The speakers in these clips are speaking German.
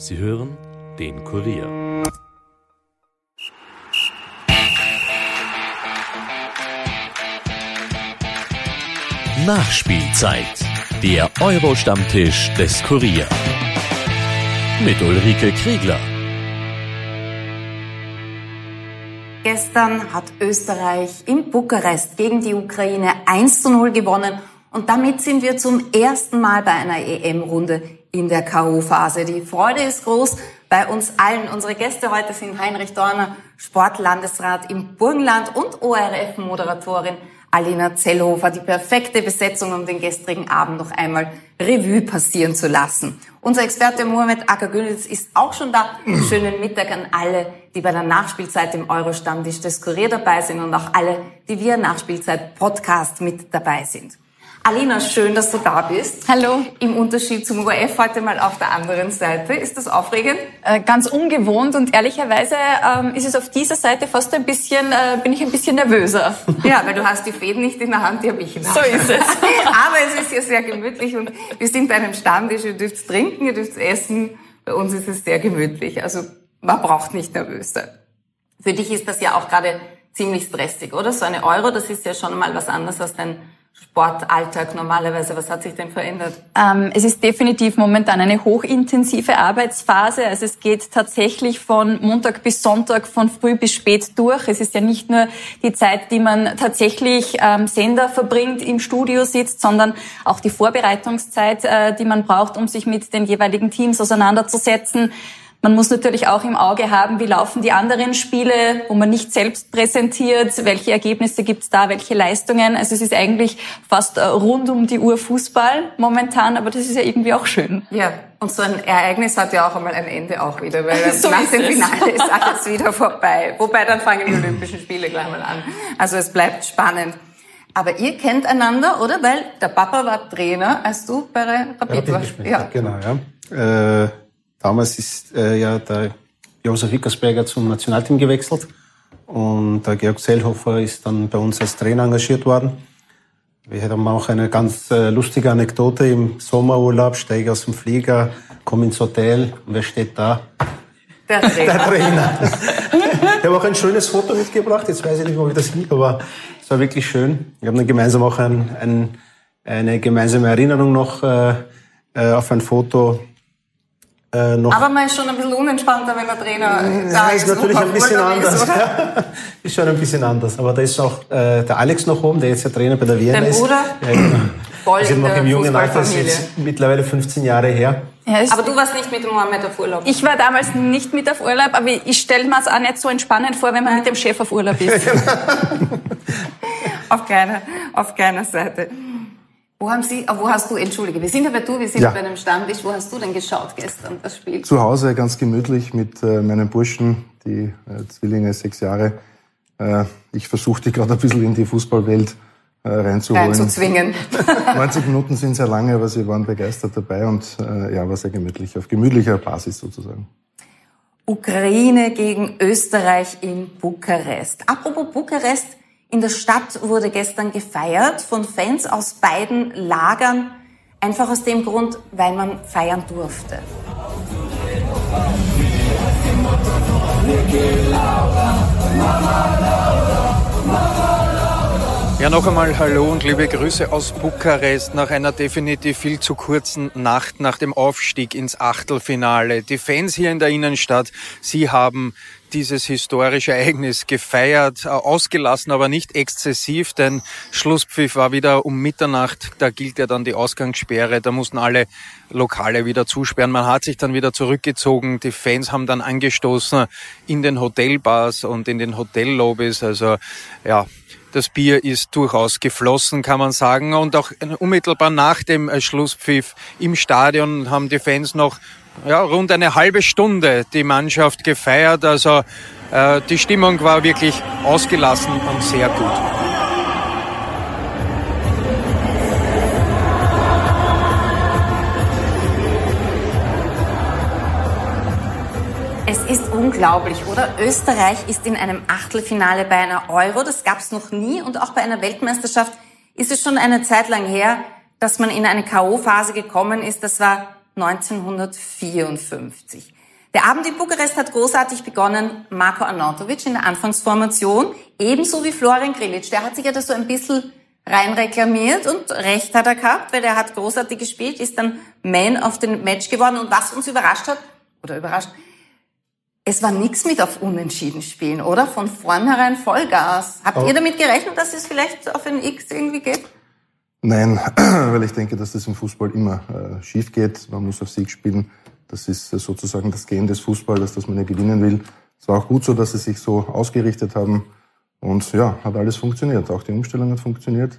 Sie hören den Kurier. Nachspielzeit. Der Euro-Stammtisch des Kurier. Mit Ulrike Kriegler. Gestern hat Österreich in Bukarest gegen die Ukraine 1 zu 0 gewonnen und damit sind wir zum ersten Mal bei einer EM-Runde in der K.O.-Phase. Die Freude ist groß bei uns allen. Unsere Gäste heute sind Heinrich Dorner, Sportlandesrat im Burgenland und ORF-Moderatorin Alina Zellhofer. Die perfekte Besetzung, um den gestrigen Abend noch einmal Revue passieren zu lassen. Unser Experte Mohamed Akagülitz ist auch schon da. Schönen Mittag an alle, die bei der Nachspielzeit im Euro-Stammtisch des Kurier dabei sind und auch alle, die via Nachspielzeit-Podcast mit dabei sind. Alina, schön, dass du da bist. Hallo. Im Unterschied zum ORF heute mal auf der anderen Seite. Ist das aufregend? Äh, ganz ungewohnt und ehrlicherweise ähm, ist es auf dieser Seite fast ein bisschen, äh, bin ich ein bisschen nervöser. Ja, weil du hast die Fäden nicht in der Hand, die habe ich in der Hand. So ist es. Aber es ist hier sehr gemütlich und wir sind bei einem Stammtisch, ihr dürft trinken, ihr dürft essen. Bei uns ist es sehr gemütlich. Also man braucht nicht nervös sein. Für dich ist das ja auch gerade ziemlich stressig, oder? So eine Euro, das ist ja schon mal was anderes als dein Sportalltag normalerweise? Was hat sich denn verändert? Ähm, es ist definitiv momentan eine hochintensive Arbeitsphase. Also es geht tatsächlich von Montag bis Sonntag, von früh bis spät durch. Es ist ja nicht nur die Zeit, die man tatsächlich ähm, Sender verbringt, im Studio sitzt, sondern auch die Vorbereitungszeit, äh, die man braucht, um sich mit den jeweiligen Teams auseinanderzusetzen. Man muss natürlich auch im Auge haben, wie laufen die anderen Spiele, wo man nicht selbst präsentiert, welche Ergebnisse gibt's da, welche Leistungen. Also es ist eigentlich fast äh, rund um die Uhr Fußball momentan, aber das ist ja irgendwie auch schön. Ja, und so ein Ereignis hat ja auch einmal ein Ende auch wieder, weil so nach dem Finale ist alles wieder vorbei. Wobei dann fangen die Olympischen Spiele gleich mal an. Also es bleibt spannend. Aber ihr kennt einander, oder? Weil der Papa war Trainer, als du bei Rapid, warst. Ja, genau, ja. Äh Damals ist äh, ja der Josef Wickersberger zum Nationalteam gewechselt und der Georg Zellhofer ist dann bei uns als Trainer engagiert worden. Wir haben auch eine ganz äh, lustige Anekdote. Im Sommerurlaub steige ich aus dem Flieger, komme ins Hotel und wer steht da? Der Trainer. Der Trainer. ich habe auch ein schönes Foto mitgebracht. Jetzt weiß ich nicht, ob ich das hin, aber es war wirklich schön. Wir haben dann gemeinsam auch ein, ein, eine gemeinsame Erinnerung noch äh, äh auf ein Foto äh, noch Aber man ist schon ein bisschen unentspannter, wenn der Trainer äh, da ist. natürlich ein bisschen anders. Ist, ist, schon ein bisschen anders. Aber da ist auch äh, der Alex noch oben, der jetzt der Trainer bei der Vienna ist. Dein Bruder? Ja, genau. Voll sind noch im jungen Alter, das ist jetzt mittlerweile 15 Jahre her. Ja, aber du warst nicht mit dem Mohammed auf Urlaub? Ich war damals nicht mit auf Urlaub, aber ich stelle mir es auch nicht so entspannend vor, wenn man mit dem Chef auf Urlaub ist. auf keiner, auf keiner Seite. Wo haben Sie, wo hast du, entschuldige, wir sind aber du, wir sind ja. bei einem Stammtisch, wo hast du denn geschaut gestern, das Spiel? Zu Hause, ganz gemütlich mit äh, meinen Burschen, die äh, Zwillinge, sechs Jahre. Äh, ich versuche die gerade ein bisschen in die Fußballwelt äh, reinzuholen. Reinzuzwingen. 90 Minuten sind sehr lange, aber sie waren begeistert dabei und äh, ja, war sehr gemütlich, auf gemütlicher Basis sozusagen. Ukraine gegen Österreich in Bukarest. Apropos Bukarest, in der Stadt wurde gestern gefeiert von Fans aus beiden Lagern, einfach aus dem Grund, weil man feiern durfte. Ja, noch einmal Hallo und liebe Grüße aus Bukarest nach einer definitiv viel zu kurzen Nacht nach dem Aufstieg ins Achtelfinale. Die Fans hier in der Innenstadt, sie haben dieses historische Ereignis gefeiert, äh, ausgelassen, aber nicht exzessiv, denn Schlusspfiff war wieder um Mitternacht, da gilt ja dann die Ausgangssperre, da mussten alle Lokale wieder zusperren. Man hat sich dann wieder zurückgezogen, die Fans haben dann angestoßen in den Hotelbars und in den Hotellobbys, also ja, das Bier ist durchaus geflossen, kann man sagen. Und auch unmittelbar nach dem äh, Schlusspfiff im Stadion haben die Fans noch ja, rund eine halbe Stunde die Mannschaft gefeiert. Also äh, die Stimmung war wirklich ausgelassen und sehr gut. Es ist unglaublich, oder? Österreich ist in einem Achtelfinale bei einer Euro. Das gab es noch nie. Und auch bei einer Weltmeisterschaft ist es schon eine Zeit lang her, dass man in eine K.O.-Phase gekommen ist. Das war 1954. Der Abend in Bukarest hat großartig begonnen. Marko Arnautovic in der Anfangsformation, ebenso wie Florian Grilic. Der hat sich ja da so ein bisschen reinreklamiert und recht hat er gehabt, weil der hat großartig gespielt, ist dann Man of the Match geworden. Und was uns überrascht hat, oder überrascht, es war nichts mit auf Unentschieden spielen, oder? Von vornherein Vollgas. Habt oh. ihr damit gerechnet, dass es vielleicht auf ein X irgendwie geht? Nein, weil ich denke, dass das im Fußball immer äh, schief geht. Man muss auf Sieg spielen. Das ist sozusagen das Gehen des Fußballs, dass man ja gewinnen will. Es war auch gut so, dass sie sich so ausgerichtet haben. Und ja, hat alles funktioniert. Auch die Umstellung hat funktioniert.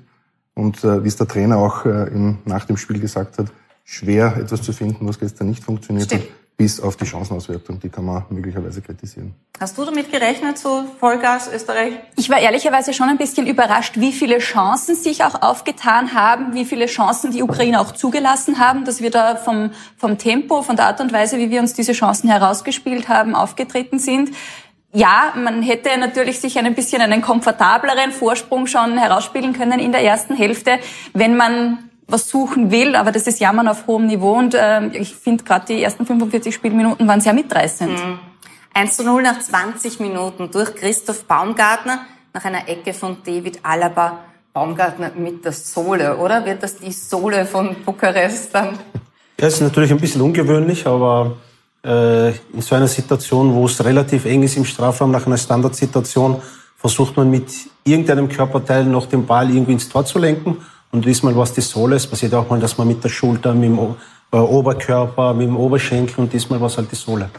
Und äh, wie es der Trainer auch äh, im, nach dem Spiel gesagt hat, schwer etwas zu finden, was gestern nicht funktioniert Stimmt. hat bis auf die Chancenauswertung. Die kann man möglicherweise kritisieren. Hast du damit gerechnet, so Vollgas Österreich? Ich war ehrlicherweise schon ein bisschen überrascht, wie viele Chancen sich auch aufgetan haben, wie viele Chancen die Ukrainer auch zugelassen haben, dass wir da vom, vom Tempo, von der Art und Weise, wie wir uns diese Chancen herausgespielt haben, aufgetreten sind. Ja, man hätte natürlich sich ein bisschen einen komfortableren Vorsprung schon herausspielen können in der ersten Hälfte, wenn man was suchen will, aber das ist Jammern auf hohem Niveau und äh, ich finde gerade die ersten 45 Spielminuten waren sehr mitreißend. Mhm. 1 zu 0 nach 20 Minuten durch Christoph Baumgartner nach einer Ecke von David Alaba. Baumgartner mit der Sohle, oder? Wird das die Sohle von Bukarest dann? Ja, ist natürlich ein bisschen ungewöhnlich, aber äh, in so einer Situation, wo es relativ eng ist im Strafraum, nach einer Standardsituation, versucht man mit irgendeinem Körperteil noch den Ball irgendwie ins Tor zu lenken und diesmal war es die Sohle. Es passiert auch mal, dass man mit der Schulter, mit dem äh, Oberkörper, mit dem Oberschenkel und diesmal war es halt die Sohle.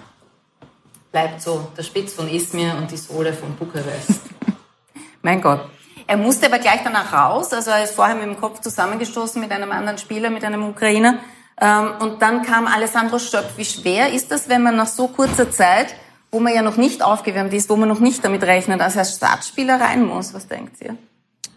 Bleibt so, der Spitz von Izmir und die Sohle von Bukarest. mein Gott. Er musste aber gleich danach raus, also er ist vorher mit dem Kopf zusammengestoßen mit einem anderen Spieler, mit einem Ukrainer. Ähm, und dann kam Alessandro Stöck. Wie schwer ist das, wenn man nach so kurzer Zeit, wo man ja noch nicht aufgewärmt ist, wo man noch nicht damit rechnet, als er Startspieler rein muss? Was denkt ihr?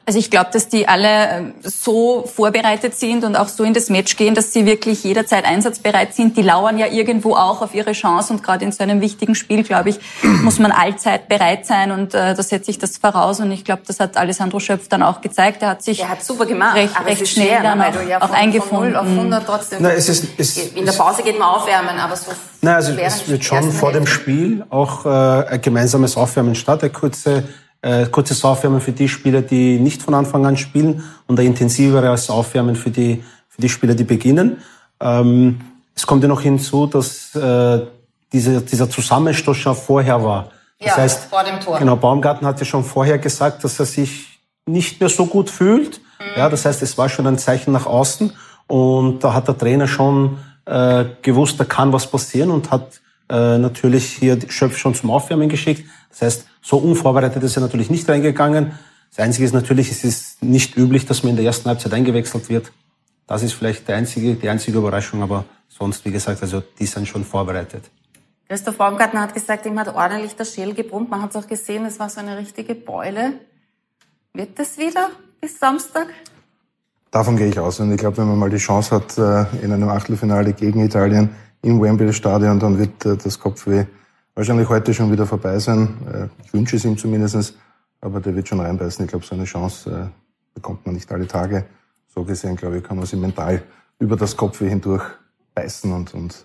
Also ich glaube, dass die alle äh, so vorbereitet sind und auch so in das Match gehen, dass sie wirklich jederzeit einsatzbereit sind. Die lauern ja irgendwo auch auf ihre Chance und gerade in so einem wichtigen Spiel, glaube ich, muss man allzeit bereit sein und äh, da setze ich das voraus und ich glaube, das hat Alessandro Schöpf dann auch gezeigt. Er hat sich er hat super gemacht, recht, recht schnell schwer, dann auch, ja auch von, eingefunden. Von 0 auf 100 trotzdem. Nein, es ist, es in der Pause geht man aufwärmen, aber so Nein, also es wird schon vor dem Spiel auch äh, ein gemeinsames Aufwärmen statt, eine kurze äh, kurzes Aufwärmen für die Spieler, die nicht von Anfang an spielen und ein intensiveres Aufwärmen für die, für die Spieler, die beginnen. Ähm, es kommt ja noch hinzu, dass äh, diese, dieser Zusammenstoß schon vorher war. Das ja, heißt, vor dem Tor. Genau, Baumgarten hat ja schon vorher gesagt, dass er sich nicht mehr so gut fühlt. Mhm. Ja, das heißt, es war schon ein Zeichen nach außen. Und da hat der Trainer schon äh, gewusst, da kann was passieren und hat äh, natürlich hier Schöpf schon zum Aufwärmen geschickt. Das heißt, so unvorbereitet ist er natürlich nicht reingegangen. Das Einzige ist natürlich, es ist nicht üblich, dass man in der ersten Halbzeit eingewechselt wird. Das ist vielleicht die einzige, die einzige Überraschung, aber sonst, wie gesagt, also die sind schon vorbereitet. Christoph Baumgartner hat gesagt, ihm hat ordentlich der Schädel gebrummt. Man hat es auch gesehen, es war so eine richtige Beule. Wird das wieder bis Samstag? Davon gehe ich aus. Und ich glaube, wenn man mal die Chance hat, äh, in einem Achtelfinale gegen Italien im Wembley Stadion, dann wird äh, das Kopfweh wahrscheinlich heute schon wieder vorbei sein. Äh, ich wünsche es ihm zumindest, aber der wird schon reinbeißen. Ich glaube, so eine Chance äh, bekommt man nicht alle Tage. So gesehen, glaube ich, kann man sie mental über das Kopfweh hindurch beißen und, und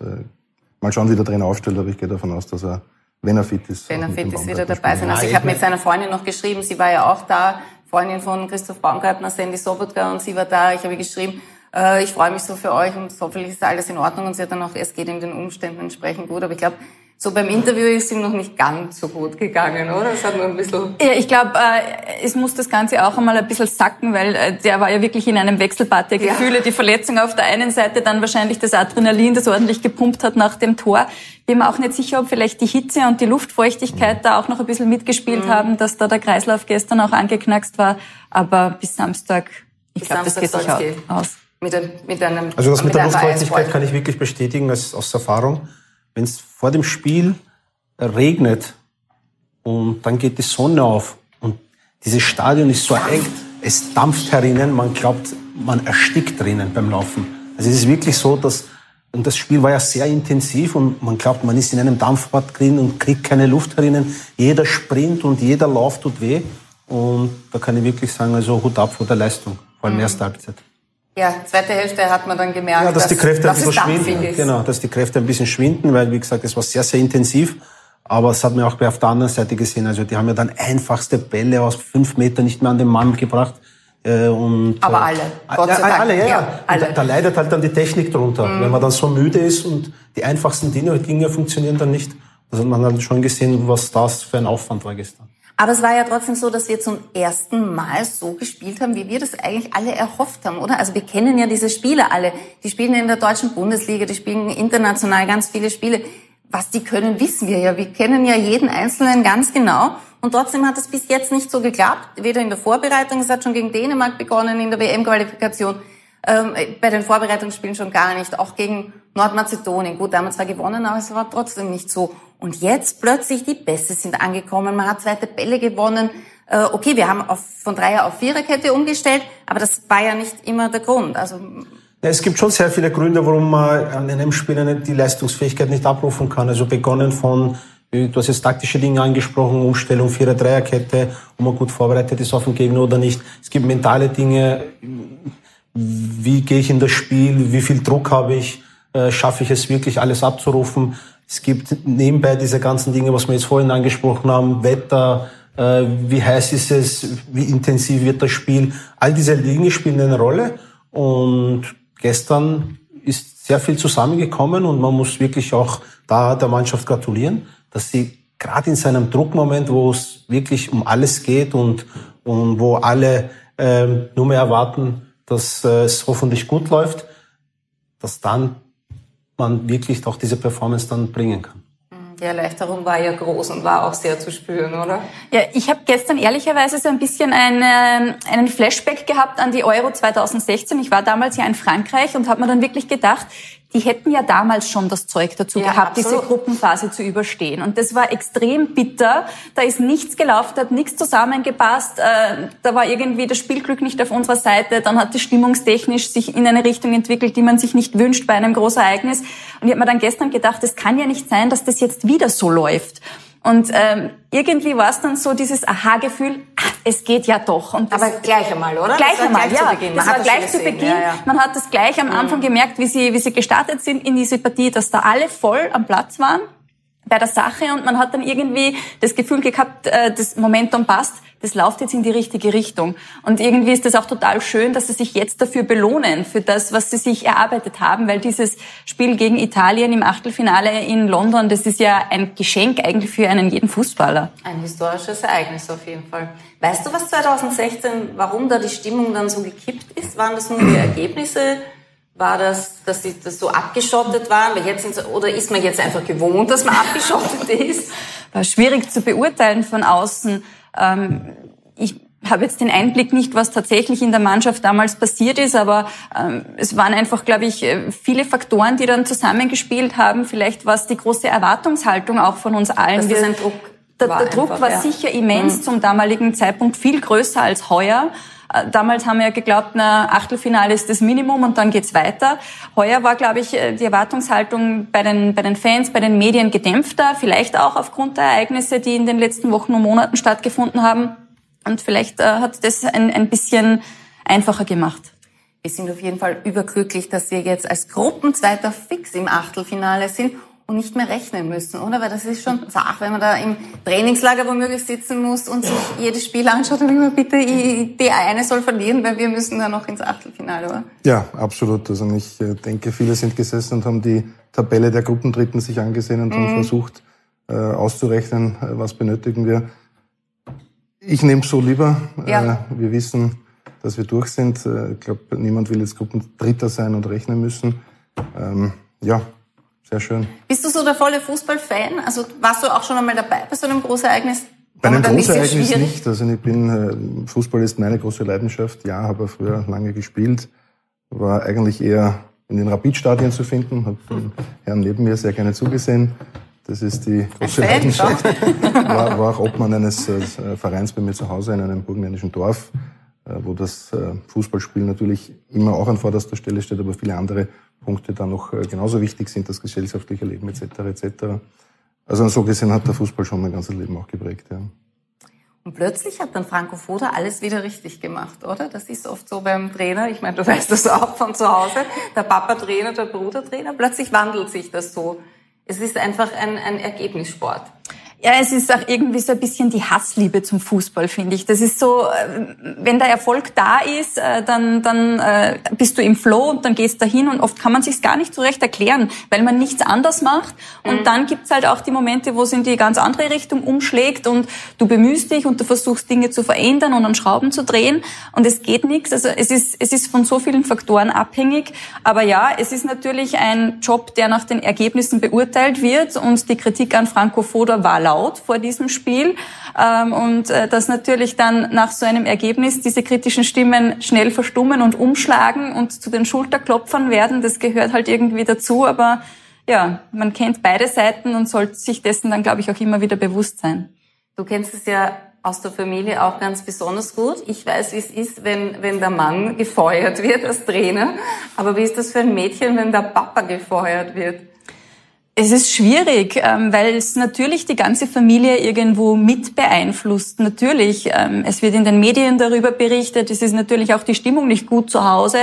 mal schauen, wie der Trainer aufstellt, aber ich gehe davon aus, dass er, wenn er fit ist, wenn er fit ist, wieder dabei sein. Also ich habe mit seiner Freundin noch geschrieben, sie war ja auch da, Freundin von Christoph Baumgartner, Sandy Sobotka, und sie war da. Ich habe geschrieben, äh, ich freue mich so für euch und hoffentlich ist alles in Ordnung und sie hat dann auch, es geht in den Umständen entsprechend gut. Aber ich glaube, so beim Interview ist ihm noch nicht ganz so gut gegangen, oder? Es hat nur ein bisschen... Ja, ich glaube, äh, es muss das Ganze auch einmal ein bisschen sacken, weil äh, der war ja wirklich in einem Wechselbad der Gefühle. Ja. Die Verletzung auf der einen Seite, dann wahrscheinlich das Adrenalin, das ordentlich gepumpt hat nach dem Tor. Bin mir auch nicht sicher, ob vielleicht die Hitze und die Luftfeuchtigkeit mhm. da auch noch ein bisschen mitgespielt mhm. haben, dass da der Kreislauf gestern auch angeknackst war. Aber bis Samstag, ich glaube, das geht sich aus mit, ein, mit einem. Also das mit, mit der Luftfeuchtigkeit kann ich wirklich bestätigen als, aus Erfahrung. Wenn es vor dem Spiel regnet und dann geht die Sonne auf und dieses Stadion ist so eng, es dampft herinnen, man glaubt, man erstickt drinnen beim Laufen. Also es ist wirklich so, dass und das Spiel war ja sehr intensiv und man glaubt, man ist in einem Dampfbad drin und kriegt keine Luft herinnen. Jeder Sprint und jeder Lauf tut weh. Und da kann ich wirklich sagen, also Hut ab vor der Leistung, vor allem mhm. erste Halbzeit. Ja, zweite Hälfte hat man dann gemerkt, ja, dass, dass die Kräfte ein bisschen schwinden. Genau, dass die Kräfte ein bisschen schwinden, weil wie gesagt, es war sehr, sehr intensiv. Aber es hat man auch auf der anderen Seite gesehen. Also die haben ja dann einfachste Bälle aus fünf Metern nicht mehr an den Mann gebracht. Äh, und, Aber äh, alle, Gott sei Dank. Alle, ja. ja alle. Da, da, leidet halt dann die Technik drunter. Mhm. Wenn man dann so müde ist und die einfachsten Dinge, Dinge funktionieren dann nicht. Also man hat schon gesehen, was das für ein Aufwand war gestern. Aber es war ja trotzdem so, dass wir zum ersten Mal so gespielt haben, wie wir das eigentlich alle erhofft haben, oder? Also wir kennen ja diese Spiele alle. Die spielen in der deutschen Bundesliga, die spielen international ganz viele Spiele. Was die können, wissen wir ja. Wir kennen ja jeden Einzelnen ganz genau. Und trotzdem hat es bis jetzt nicht so geklappt. Weder in der Vorbereitung, es hat schon gegen Dänemark begonnen, in der WM-Qualifikation. Ähm, bei den Vorbereitungsspielen schon gar nicht. Auch gegen Nordmazedonien. Gut, da haben wir zwar gewonnen, aber es war trotzdem nicht so. Und jetzt plötzlich die Pässe sind angekommen, man hat zweite Bälle gewonnen. Äh, okay, wir haben auf, von Dreier auf Viererkette umgestellt, aber das war ja nicht immer der Grund. Also es gibt schon sehr viele Gründe, warum man an einem Spieler die Leistungsfähigkeit nicht abrufen kann. Also begonnen von, du hast jetzt taktische Dinge angesprochen, Umstellung Vierer, Dreierkette, ob man gut vorbereitet ist auf den Gegner oder nicht. Es gibt mentale Dinge, wie gehe ich in das Spiel, wie viel Druck habe ich, äh, schaffe ich es wirklich alles abzurufen. Es gibt nebenbei diese ganzen Dinge, was wir jetzt vorhin angesprochen haben, Wetter, äh, wie heiß ist es, wie intensiv wird das Spiel. All diese Dinge spielen eine Rolle und gestern ist sehr viel zusammengekommen und man muss wirklich auch da der Mannschaft gratulieren, dass sie gerade in seinem Druckmoment, wo es wirklich um alles geht und, und wo alle äh, nur mehr erwarten, dass äh, es hoffentlich gut läuft, dass dann man wirklich auch diese Performance dann bringen kann. Die Erleichterung war ja groß und war auch sehr zu spüren, oder? Ja, ich habe gestern ehrlicherweise so ein bisschen eine, einen Flashback gehabt an die Euro 2016. Ich war damals ja in Frankreich und habe mir dann wirklich gedacht, die hätten ja damals schon das Zeug dazu ja, gehabt, absolut. diese Gruppenphase zu überstehen. Und das war extrem bitter. Da ist nichts gelaufen, da hat nichts zusammengepasst. Äh, da war irgendwie das Spielglück nicht auf unserer Seite. Dann hat es stimmungstechnisch sich in eine Richtung entwickelt, die man sich nicht wünscht bei einem Großereignis. Und ich habe mir dann gestern gedacht, es kann ja nicht sein, dass das jetzt wieder so läuft. Und ähm, irgendwie war es dann so dieses Aha-Gefühl, es geht ja doch. Und Aber gleich einmal, oder? Gleich einmal, gleich ja. Das war gleich zu Beginn. Ja, ja. Man hat das gleich am mhm. Anfang gemerkt, wie sie, wie sie gestartet sind in diese Partie, dass da alle voll am Platz waren bei der Sache und man hat dann irgendwie das Gefühl gehabt, äh, das Momentum passt das läuft jetzt in die richtige Richtung. Und irgendwie ist das auch total schön, dass sie sich jetzt dafür belohnen, für das, was sie sich erarbeitet haben, weil dieses Spiel gegen Italien im Achtelfinale in London, das ist ja ein Geschenk eigentlich für einen jeden Fußballer. Ein historisches Ereignis auf jeden Fall. Weißt du, was 2016, warum da die Stimmung dann so gekippt ist? Waren das nur die Ergebnisse? War das, dass sie das so abgeschottet waren? Weil jetzt sie, oder ist man jetzt einfach gewohnt, dass man abgeschottet ist? War schwierig zu beurteilen von außen. Ähm, ich habe jetzt den Einblick nicht, was tatsächlich in der Mannschaft damals passiert ist, aber ähm, es waren einfach, glaube ich, äh, viele Faktoren, die dann zusammengespielt haben. Vielleicht war es die große Erwartungshaltung auch von uns allen. Das ist ein Druck der, der Druck einfach, war ja. sicher immens mhm. zum damaligen Zeitpunkt, viel größer als heuer. Äh, damals haben wir ja geglaubt, na, Achtelfinale ist das Minimum und dann geht's weiter. Heuer war, glaube ich, äh, die Erwartungshaltung bei den, bei den Fans, bei den Medien gedämpfter, vielleicht auch aufgrund der Ereignisse, die in den letzten Wochen und Monaten stattgefunden haben. Und vielleicht äh, hat das ein, ein bisschen einfacher gemacht. Wir sind auf jeden Fall überglücklich, dass wir jetzt als Gruppenzweiter fix im Achtelfinale sind und nicht mehr rechnen müssen, oder? Weil das ist schon Sache, wenn man da im Trainingslager womöglich sitzen muss und sich jedes Spiel anschaut und immer bitte, der eine soll verlieren, weil wir müssen da noch ins Achtelfinale, oder? Ja, absolut. Also ich äh, denke, viele sind gesessen und haben die Tabelle der Gruppendritten sich angesehen und mhm. haben versucht äh, auszurechnen, äh, was benötigen wir. Ich nehme so lieber. Ja. Äh, wir wissen, dass wir durch sind. Äh, ich glaube, niemand will jetzt Gruppendritter sein und rechnen müssen. Ähm, ja, sehr schön. Bist du so der volle Fußballfan? Also warst du auch schon einmal dabei bei so einem Großereignis? Bei einem Großereignis nicht. Also ich bin, äh, Fußball ist meine große Leidenschaft. Ja, habe früher lange gespielt. War eigentlich eher in den Rapidstadien zu finden. Habe den Herrn neben mir sehr gerne zugesehen. Das ist die große Leidenschaft. War, war auch Obmann eines äh, Vereins bei mir zu Hause in einem burgenländischen Dorf, äh, wo das Fußballspiel natürlich immer auch an vorderster Stelle steht, aber viele andere Punkte dann noch äh, genauso wichtig sind, das gesellschaftliche Leben etc. etc. Also so gesehen hat der Fußball schon mein ganzes Leben auch geprägt. Ja. Und plötzlich hat dann Franco Foda alles wieder richtig gemacht, oder? Das ist oft so beim Trainer. Ich meine, du weißt das auch von zu Hause. Der Papa Trainer, der Bruder Trainer. Plötzlich wandelt sich das so. Es ist einfach ein, ein Ergebnissport. Ja, es ist auch irgendwie so ein bisschen die Hassliebe zum Fußball, finde ich. Das ist so, äh, wenn der Erfolg da ist, äh, dann, dann äh, bist du im Flow und dann gehst du dahin und oft kann man sich gar nicht so recht erklären, weil man nichts anders macht. Und mhm. dann gibt's halt auch die Momente, wo es in die ganz andere Richtung umschlägt und du bemühst dich und du versuchst Dinge zu verändern und an Schrauben zu drehen und es geht nichts. Also es ist, es ist von so vielen Faktoren abhängig. Aber ja, es ist natürlich ein Job, der nach den Ergebnissen beurteilt wird und die Kritik an Franco Foda war laut vor diesem Spiel ähm, und äh, dass natürlich dann nach so einem Ergebnis diese kritischen Stimmen schnell verstummen und umschlagen und zu den Schulterklopfern werden, das gehört halt irgendwie dazu, aber ja, man kennt beide Seiten und sollte sich dessen dann, glaube ich, auch immer wieder bewusst sein. Du kennst es ja aus der Familie auch ganz besonders gut. Ich weiß, wie es ist, wenn, wenn der Mann gefeuert wird als Trainer. Aber wie ist das für ein Mädchen, wenn der Papa gefeuert wird? Es ist schwierig, ähm, weil es natürlich die ganze Familie irgendwo mit beeinflusst. Natürlich, ähm, es wird in den Medien darüber berichtet. Es ist natürlich auch die Stimmung nicht gut zu Hause.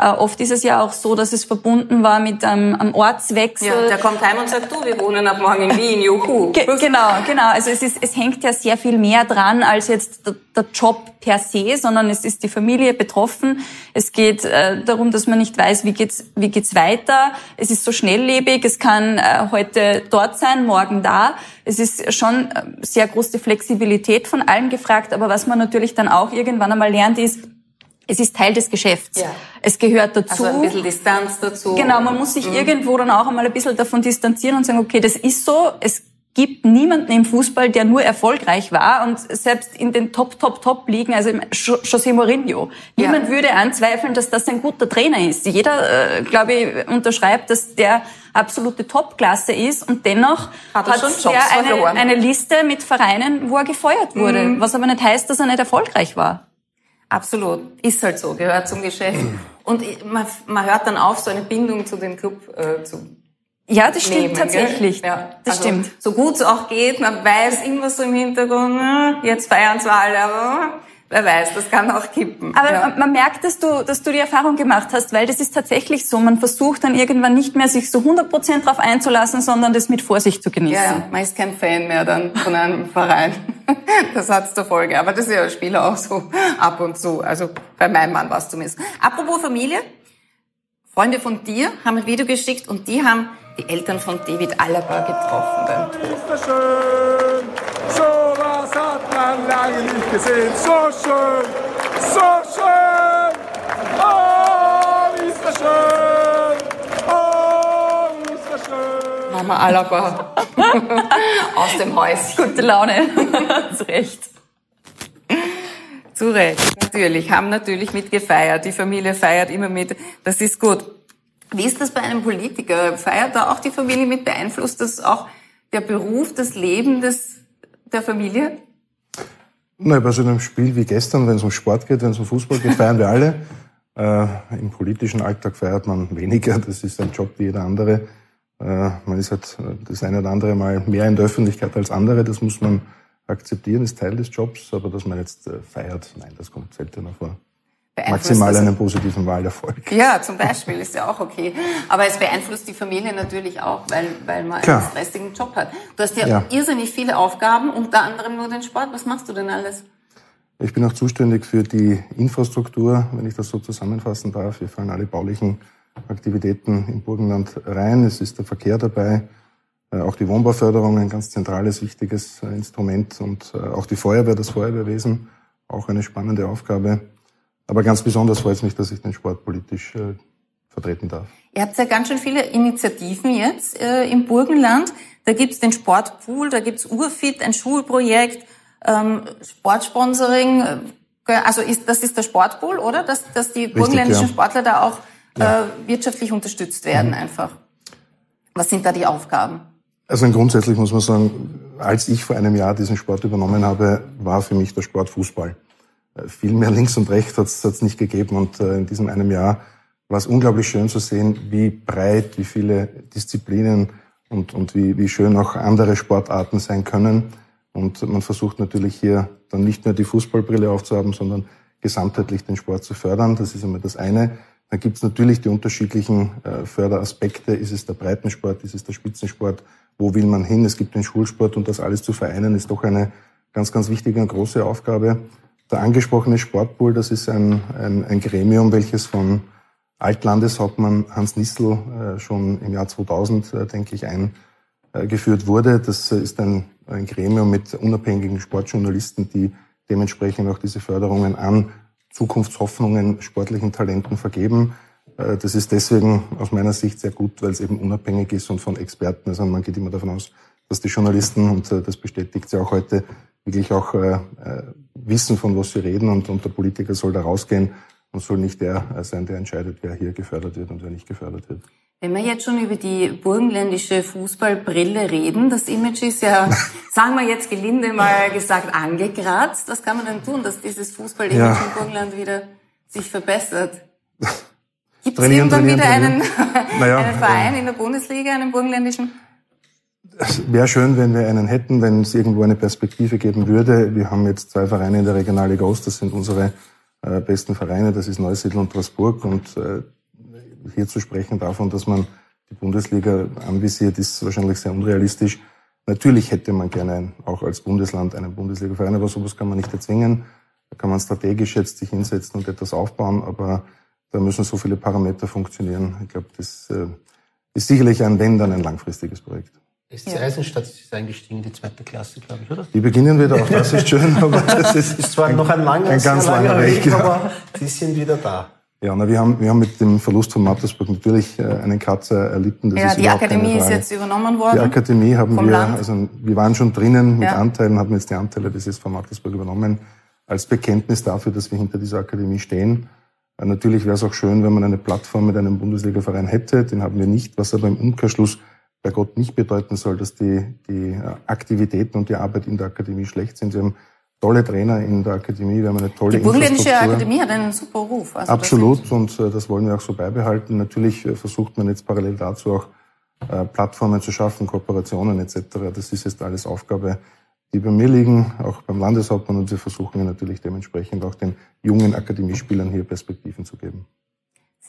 Äh, oft ist es ja auch so, dass es verbunden war mit einem Ortswechsel. Ja, der kommt heim und sagt, du, wir wohnen ab morgen in Wien, juhu. Ge genau, genau. Also es ist, es hängt ja sehr viel mehr dran als jetzt der, der Job per se, sondern es ist die Familie betroffen. Es geht äh, darum, dass man nicht weiß, wie geht's, wie geht's weiter. Es ist so schnelllebig. Es kann äh, heute dort sein, morgen da. Es ist schon äh, sehr große Flexibilität von allen gefragt. Aber was man natürlich dann auch irgendwann einmal lernt, ist, es ist Teil des Geschäfts. Ja. Es gehört dazu. Also ein bisschen Distanz dazu. Genau, man muss sich mhm. irgendwo dann auch einmal ein bisschen davon distanzieren und sagen, okay, das ist so, es gibt niemanden im Fußball, der nur erfolgreich war und selbst in den Top, Top, Top liegen, also José Mourinho. Niemand ja. würde anzweifeln, dass das ein guter Trainer ist. Jeder, äh, glaube ich, unterschreibt, dass der absolute Topklasse ist und dennoch hat, hat er eine, eine, Liste mit Vereinen, wo er gefeuert wurde, mhm. was aber nicht heißt, dass er nicht erfolgreich war. Absolut, ist halt so, gehört zum Geschäft. Und man, man hört dann auf, so eine Bindung zu dem Club äh, zu ja, das stimmt nehmen, tatsächlich. Ja, das also, stimmt. So gut es auch geht, man weiß immer so im Hintergrund, hm, jetzt feiern zwar alle, aber wer weiß, das kann auch kippen. Aber ja. man merkt, dass du, dass du die Erfahrung gemacht hast, weil das ist tatsächlich so. Man versucht dann irgendwann nicht mehr sich so 100 Prozent drauf einzulassen, sondern das mit Vorsicht zu genießen. Ja, man ist kein Fan mehr dann von einem Verein. Das hat's der Folge. Aber das ist ja Spieler auch so ab und zu. Also bei meinem Mann war es zumindest. Apropos Familie. Freunde von dir haben ein Video geschickt und die haben die Eltern von David Alaba getroffen. Ist das schön, so was hat man lange nicht gesehen. So schön, so schön. Oh, ist das schön. Oh, ist das schön. Mama Alaba aus dem Häuschen. Gute Laune. Zu Recht. Zu Recht, natürlich. Haben natürlich mitgefeiert. Die Familie feiert immer mit. Das ist gut. Wie ist das bei einem Politiker? Feiert da auch die Familie mit? Beeinflusst das auch der Beruf, das Leben des, der Familie? Na, bei so einem Spiel wie gestern, wenn es um Sport geht, wenn es um Fußball geht, feiern wir alle. Äh, Im politischen Alltag feiert man weniger. Das ist ein Job wie jeder andere. Äh, man ist halt das eine oder andere Mal mehr in der Öffentlichkeit als andere. Das muss man akzeptieren, ist Teil des Jobs. Aber dass man jetzt äh, feiert, nein, das kommt seltener vor maximal einen positiven Wahlerfolg. Ja, zum Beispiel ist ja auch okay. Aber es beeinflusst die Familie natürlich auch, weil, weil man Klar. einen stressigen Job hat. Du hast ja, ja irrsinnig viele Aufgaben, unter anderem nur den Sport. Was machst du denn alles? Ich bin auch zuständig für die Infrastruktur, wenn ich das so zusammenfassen darf. Wir fallen alle baulichen Aktivitäten im Burgenland rein. Es ist der Verkehr dabei, äh, auch die Wohnbauförderung ein ganz zentrales, wichtiges äh, Instrument und äh, auch die Feuerwehr, das Feuerwehrwesen, auch eine spannende Aufgabe. Aber ganz besonders freut es mich, dass ich den Sport politisch äh, vertreten darf. Ihr habt ja ganz schön viele Initiativen jetzt äh, im Burgenland. Da gibt's den Sportpool, da gibt's Urfit, ein Schulprojekt, ähm, Sportsponsoring. Äh, also ist, das ist der Sportpool, oder? Dass, dass die Richtig, burgenländischen ja. Sportler da auch ja. äh, wirtschaftlich unterstützt werden mhm. einfach. Was sind da die Aufgaben? Also grundsätzlich muss man sagen, als ich vor einem Jahr diesen Sport übernommen habe, war für mich der Sport Fußball. Äh, viel mehr links und rechts hat es nicht gegeben. Und äh, in diesem einem Jahr war es unglaublich schön zu sehen, wie breit, wie viele Disziplinen und, und wie, wie schön auch andere Sportarten sein können. Und man versucht natürlich hier dann nicht nur die Fußballbrille aufzuhaben, sondern gesamtheitlich den Sport zu fördern. Das ist einmal das eine. Dann gibt es natürlich die unterschiedlichen äh, Förderaspekte. Ist es der Breitensport? Ist es der Spitzensport? Wo will man hin? Es gibt den Schulsport und das alles zu vereinen ist doch eine ganz, ganz wichtige und große Aufgabe. Der angesprochene Sportpool, das ist ein, ein, ein Gremium, welches von Altlandeshauptmann Hans Nissel äh, schon im Jahr 2000, äh, denke ich, eingeführt wurde. Das ist ein, ein Gremium mit unabhängigen Sportjournalisten, die dementsprechend auch diese Förderungen an Zukunftshoffnungen, sportlichen Talenten vergeben. Äh, das ist deswegen aus meiner Sicht sehr gut, weil es eben unabhängig ist und von Experten. Also man geht immer davon aus, dass die Journalisten, und äh, das bestätigt sie auch heute, wirklich auch äh, wissen, von was sie reden und, und der Politiker soll da rausgehen und soll nicht der sein, der entscheidet, wer hier gefördert wird und wer nicht gefördert wird. Wenn wir jetzt schon über die burgenländische Fußballbrille reden, das Image ist ja, sagen wir jetzt gelinde mal gesagt, angekratzt. Was kann man denn tun, dass dieses Fußball-Image ja. im Burgenland wieder sich verbessert? Gibt es irgendwann wieder einen, naja, einen Verein in der Bundesliga, einen burgenländischen? Es wäre schön, wenn wir einen hätten, wenn es irgendwo eine Perspektive geben würde. Wir haben jetzt zwei Vereine in der Regionalliga Ost, das sind unsere äh, besten Vereine, das ist Neusiedl und Straßburg und äh, hier zu sprechen davon, dass man die Bundesliga anvisiert, ist wahrscheinlich sehr unrealistisch. Natürlich hätte man gerne auch als Bundesland einen Bundesliga-Verein, aber sowas kann man nicht erzwingen. Da kann man strategisch jetzt sich hinsetzen und etwas aufbauen, aber da müssen so viele Parameter funktionieren. Ich glaube, das äh, ist sicherlich ein, wenn, dann ein langfristiges Projekt. SC ja. Eisenstadt ist eingestiegen, die zweite Klasse, glaube ich, oder? Die beginnen wieder, auch das ist schön, aber das ist, ist zwar ein, noch ein langer, ein ganz langer Weg, Weg aber sie sind wieder da. Ja, na, wir haben, wir haben mit dem Verlust von Mattersburg natürlich äh, einen Kratzer erlitten. Das ja, ist die Akademie ist jetzt übernommen worden. Die Akademie haben wir, Land. also wir waren schon drinnen mit ja. Anteilen, haben jetzt die Anteile des SV Mattersburg übernommen, als Bekenntnis dafür, dass wir hinter dieser Akademie stehen. Äh, natürlich wäre es auch schön, wenn man eine Plattform mit einem Bundesliga-Verein hätte. Den haben wir nicht, was aber im Umkehrschluss bei Gott nicht bedeuten soll, dass die, die äh, Aktivitäten und die Arbeit in der Akademie schlecht sind. Wir haben tolle Trainer in der Akademie, wir haben eine tolle Die Burgenländische Akademie hat einen super Ruf. Also Absolut und äh, das wollen wir auch so beibehalten. Natürlich äh, versucht man jetzt parallel dazu auch Plattformen zu schaffen, Kooperationen etc. Das ist jetzt alles Aufgabe, die bei mir liegen, auch beim Landeshauptmann und wir versuchen natürlich dementsprechend auch den jungen Akademiespielern hier Perspektiven zu geben.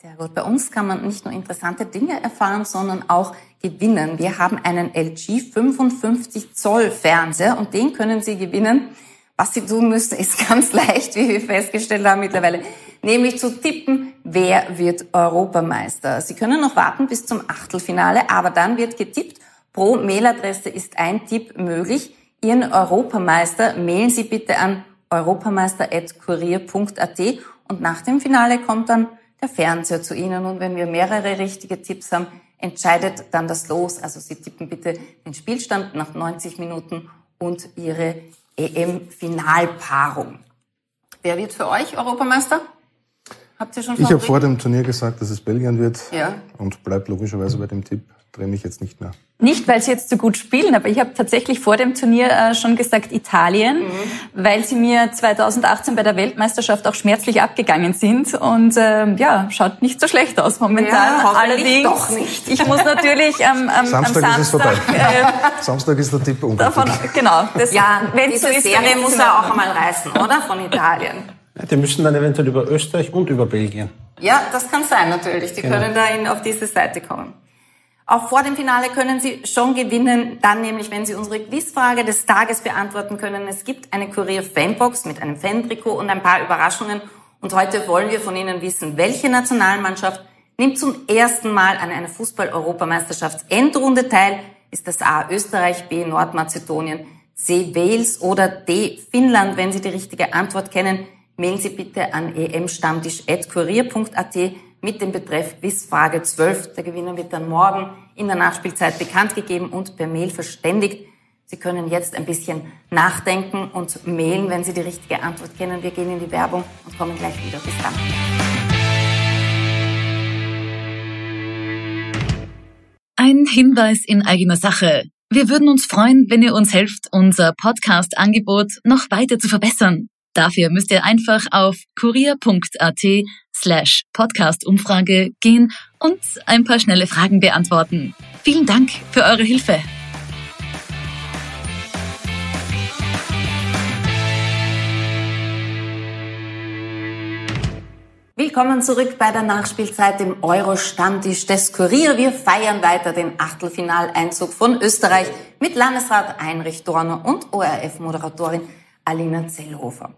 Sehr gut. Bei uns kann man nicht nur interessante Dinge erfahren, sondern auch gewinnen. Wir haben einen LG 55 Zoll Fernseher und den können Sie gewinnen was Sie tun müssen, ist ganz leicht, wie wir festgestellt haben mittlerweile, nämlich zu tippen, wer wird Europameister. Sie können noch warten bis zum Achtelfinale, aber dann wird getippt. Pro Mailadresse ist ein Tipp möglich. Ihren Europameister mailen Sie bitte an europameister.kurier.at und nach dem Finale kommt dann der Fernseher zu Ihnen. Und wenn wir mehrere richtige Tipps haben, entscheidet dann das Los. Also Sie tippen bitte den Spielstand nach 90 Minuten und Ihre EM-Finalpaarung. Wer wird für euch Europameister? Habt ihr schon Ich habe vor dem Turnier gesagt, dass es Belgien wird. Ja. Und bleibt logischerweise bei dem Tipp drehe mich jetzt nicht mehr. Nicht, weil sie jetzt so gut spielen, aber ich habe tatsächlich vor dem Turnier äh, schon gesagt Italien, mhm. weil sie mir 2018 bei der Weltmeisterschaft auch schmerzlich abgegangen sind und äh, ja, schaut nicht so schlecht aus momentan. Ja, Allerdings, doch nicht. ich muss natürlich ähm, am, Samstag, am Samstag ist es vorbei. Äh, Samstag ist der Tipp davon, Genau. Das, ja, wenn diese so Serie muss er auch einmal reißen, oder? Von Italien. Ja, die müssen dann eventuell über Österreich und über Belgien. Ja, das kann sein natürlich. Die genau. können da in, auf diese Seite kommen. Auch vor dem Finale können Sie schon gewinnen, dann nämlich, wenn Sie unsere Quizfrage des Tages beantworten können. Es gibt eine Kurier-Fanbox mit einem Fan-Trikot und ein paar Überraschungen. Und heute wollen wir von Ihnen wissen, welche Nationalmannschaft nimmt zum ersten Mal an einer Fußball-Europameisterschaftsendrunde teil? Ist das A Österreich, B Nordmazedonien, C Wales oder D Finnland? Wenn Sie die richtige Antwort kennen, mailen Sie bitte an emstammtisch.kurier.at mit dem Betreff Quizfrage 12. Der Gewinner wird dann morgen in der Nachspielzeit bekannt gegeben und per Mail verständigt. Sie können jetzt ein bisschen nachdenken und mailen, wenn Sie die richtige Antwort kennen. Wir gehen in die Werbung und kommen gleich wieder. Bis dann. Ein Hinweis in eigener Sache. Wir würden uns freuen, wenn ihr uns helft, unser Podcast-Angebot noch weiter zu verbessern. Dafür müsst ihr einfach auf kurier.at slash podcastumfrage gehen und ein paar schnelle Fragen beantworten. Vielen Dank für eure Hilfe. Willkommen zurück bei der Nachspielzeit im Euro-Stammtisch des Kurier. Wir feiern weiter den Achtelfinaleinzug von Österreich mit Landesrat Heinrich Dorner und ORF-Moderatorin Alina Zellhofer.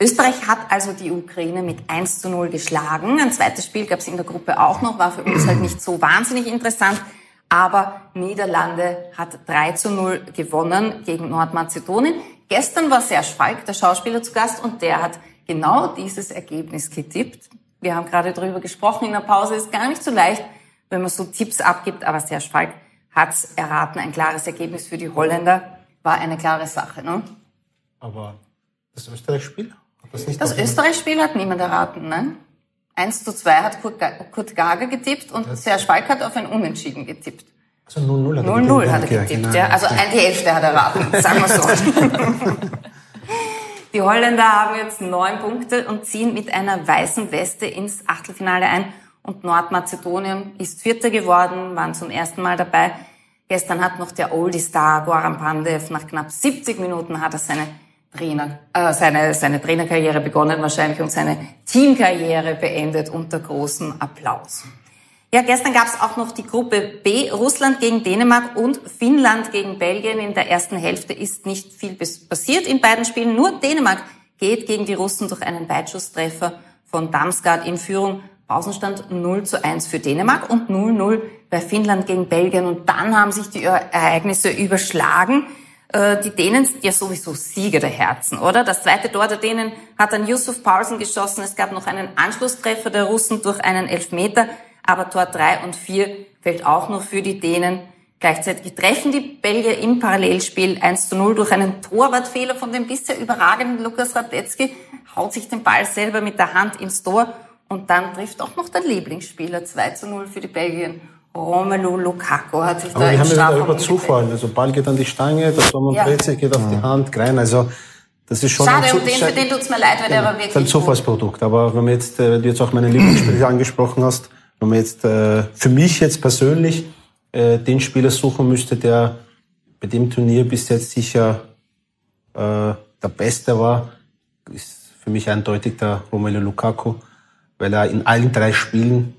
Österreich hat also die Ukraine mit 1 zu 0 geschlagen. Ein zweites Spiel gab es in der Gruppe auch noch, war für uns halt nicht so wahnsinnig interessant. Aber Niederlande hat 3 zu 0 gewonnen gegen Nordmazedonien. Gestern war Serge Falk, der Schauspieler, zu Gast und der hat genau dieses Ergebnis getippt. Wir haben gerade darüber gesprochen in der Pause. Ist gar nicht so leicht, wenn man so Tipps abgibt, aber Serge Falk hat's erraten. Ein klares Ergebnis für die Holländer war eine klare Sache. Ne? Aber das Österreich-Spiel? Das, das Österreich-Spiel hat niemand erraten, ne? 1 zu 2 hat Kurt, Kurt Gager getippt und das Serge Falk hat auf ein Unentschieden getippt. Also 0-0 hat er 0-0 hat er getippt, ja. Genau. Also ein die Hälfte hat er erraten, sagen wir so. Die Holländer haben jetzt neun Punkte und ziehen mit einer weißen Weste ins Achtelfinale ein. Und Nordmazedonien ist Vierter geworden, waren zum ersten Mal dabei. Gestern hat noch der Oldie-Star Goran Pandev nach knapp 70 Minuten hat er seine Trainer, äh, seine, seine Trainerkarriere begonnen wahrscheinlich und seine Teamkarriere beendet unter großem Applaus. Ja, gestern gab es auch noch die Gruppe B, Russland gegen Dänemark und Finnland gegen Belgien. In der ersten Hälfte ist nicht viel passiert in beiden Spielen. Nur Dänemark geht gegen die Russen durch einen Weitschusstreffer von Damsgaard in Führung. Pausenstand 0 zu 1 für Dänemark und 0-0 bei Finnland gegen Belgien. Und dann haben sich die Ereignisse überschlagen. Äh, die Dänen sind ja sowieso Sieger der Herzen, oder? Das zweite Tor der Dänen hat dann Yusuf Paulsen geschossen. Es gab noch einen Anschlusstreffer der Russen durch einen Elfmeter aber Tor 3 und 4 fällt auch noch für die Dänen. Gleichzeitig treffen die Belgier im Parallelspiel 1 zu 0 durch einen Torwartfehler von dem bisher überragenden Lukas Radetzky, haut sich den Ball selber mit der Hand ins Tor und dann trifft auch noch der Lieblingsspieler 2 zu 0 für die Belgier. Romelu Lukaku hat sich Aber da im haben ja über Zufall. Also Ball geht an die Stange, der Thomas ja. geht auf die Hand, Grein. Also das ist schon Schade, ein, um den, für den tut's mir leid, weil der war wirklich ein Zufallsprodukt. Aber wenn man jetzt, äh, du jetzt auch meine Lieblingsspieler angesprochen hast, wenn man jetzt äh, für mich jetzt persönlich äh, den Spieler suchen müsste, der bei dem Turnier bis jetzt sicher äh, der Beste war, ist für mich eindeutig der Romelu Lukaku, weil er in allen drei Spielen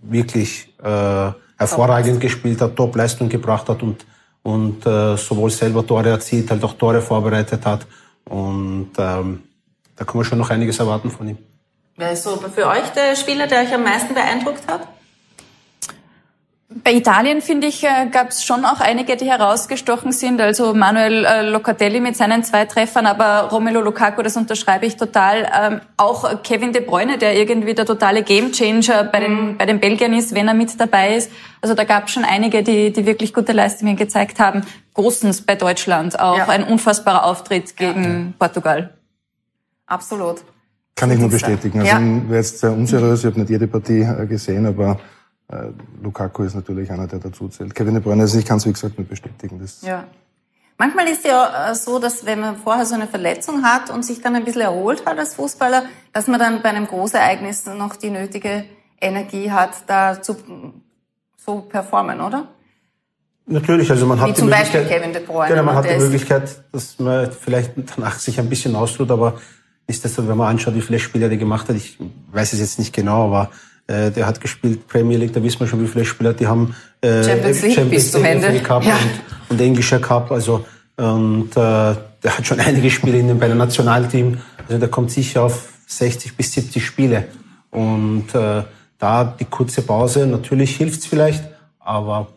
wirklich äh, hervorragend gespielt hat, Top-Leistung gebracht hat und, und äh, sowohl selber Tore erzielt, halt auch Tore vorbereitet hat. Und ähm, da kann man schon noch einiges erwarten von ihm. Wer ist so für euch der Spieler, der euch am meisten beeindruckt hat? Bei Italien, finde ich, äh, gab es schon auch einige, die herausgestochen sind. Also Manuel äh, Locatelli mit seinen zwei Treffern, aber Romelu Lukaku, das unterschreibe ich total. Ähm, auch Kevin De Bruyne, der irgendwie der totale Gamechanger bei den, mhm. bei den Belgiern ist, wenn er mit dabei ist. Also da gab es schon einige, die, die wirklich gute Leistungen gezeigt haben. Großens bei Deutschland auch ja. ein unfassbarer Auftritt gegen ja. Portugal. Absolut. Kann ich nur bestätigen. Also ja. wäre jetzt sehr unseriös, ich habe nicht jede Partie äh, gesehen, aber äh, Lukaku ist natürlich einer, der dazu zählt. Kevin De Bruyne, also ich kann es wie gesagt nur bestätigen. Das ja. Manchmal ist ja äh, so, dass wenn man vorher so eine Verletzung hat und sich dann ein bisschen erholt hat als Fußballer, dass man dann bei einem Großereignis noch die nötige Energie hat, da zu so performen, oder? Natürlich, also man hat Wie die Möglichkeit, Beispiel Kevin De Bruyne. Genau, man hat die Möglichkeit, dass man vielleicht danach sich ein bisschen ausruht, aber ist das so, wenn man anschaut, wie viele Spiele der gemacht hat, ich weiß es jetzt nicht genau, aber äh, der hat gespielt Premier League, da wissen wir schon, wie viele Spieler die haben. Äh, Champions League Champions bis zum Ende. Cup ja. und, und englischer Cup, also und äh, der hat schon einige Spiele in dem, bei dem Nationalteam, also der kommt sicher auf 60 bis 70 Spiele und äh, da die kurze Pause, natürlich hilft's vielleicht, aber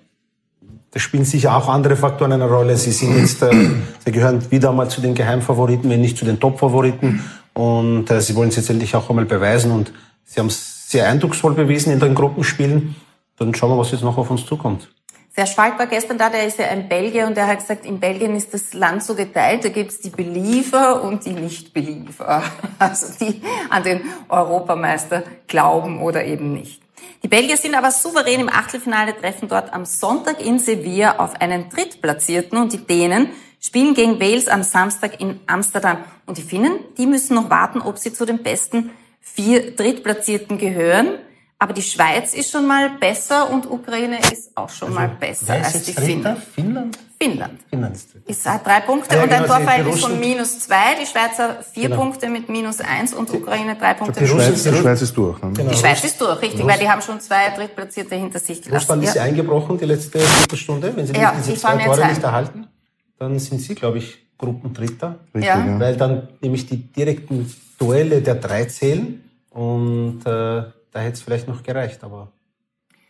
da spielen sicher auch andere Faktoren eine Rolle. Sie sind jetzt, äh, sie gehören wieder einmal zu den Geheimfavoriten, wenn nicht zu den Topfavoriten. Und äh, sie wollen es jetzt endlich auch einmal beweisen. Und sie haben es sehr eindrucksvoll bewiesen in den Gruppenspielen. Dann schauen wir, was jetzt noch auf uns zukommt. Der Schwalk war gestern da, der ist ja ein Belgier und der hat gesagt, in Belgien ist das Land so geteilt, da gibt's die Believer und die Nicht-Believer. Also die an den Europameister glauben oder eben nicht. Die Belgier sind aber souverän im Achtelfinale, treffen dort am Sonntag in Sevilla auf einen Drittplatzierten und die Dänen spielen gegen Wales am Samstag in Amsterdam. Und die Finnen, die müssen noch warten, ob sie zu den besten vier Drittplatzierten gehören. Aber die Schweiz ist schon mal besser und Ukraine ist auch schon also, mal besser als die Finnen. Finnland? Finnland. Finnland ist dritter. Ist hat drei Punkte ja, und ein genau, Torverhältnis von minus zwei. Die Schweizer vier genau. Punkte mit minus eins und Ukraine drei Punkte. Die Schweiz, die Schweiz ist durch. Ne? Genau. Die Schweiz ist durch, richtig, weil die haben schon zwei Drittplatzierte hinter sich gelassen. Russland ist ja eingebrochen die letzte Viertelstunde. Wenn sie ja, diese zwei Tore nicht erhalten, dann sind sie, glaube ich, Gruppendritter. Richtig, ja. Weil dann nämlich die direkten Duelle der drei zählen und äh, da hätte es vielleicht noch gereicht, aber.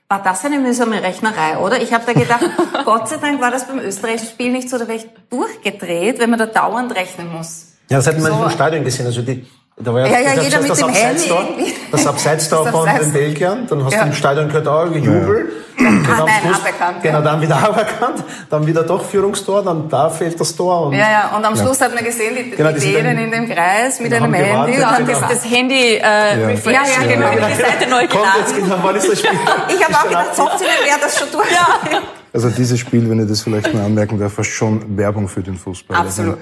War das eine mühsame Rechnerei, oder? Ich habe da gedacht, Gott sei Dank war das beim österreichischen Spiel nicht so, da wäre ich durchgedreht, wenn man da dauernd rechnen muss. Ja, das hat man so. im Stadion gesehen. Also die, da war ja, ja, ja jeder mit dem Handy. Das Abseits da von den Belgiern, dann hast ja. du im Stadion gehört, oh, Jubel. Ja. Ah, nein, Schluss, aberkannt. Genau, dann wieder aberkannt, dann wieder doch Führungstor, dann da fehlt das Tor. Und, ja, ja, und am Schluss hat man gesehen, die, genau, die Dänen in dem Kreis mit einem Handy und haben das, das Handy äh, ja. Ja, ja, genau, ja. die Seite neu geladen. Kommt jetzt genau, wann ist das Spiel? ich habe auch gedacht, trotzdem wäre das schon durch. Ja. Also dieses Spiel, wenn ich das vielleicht mal anmerken darf, war schon Werbung für den Fußball. Absolut.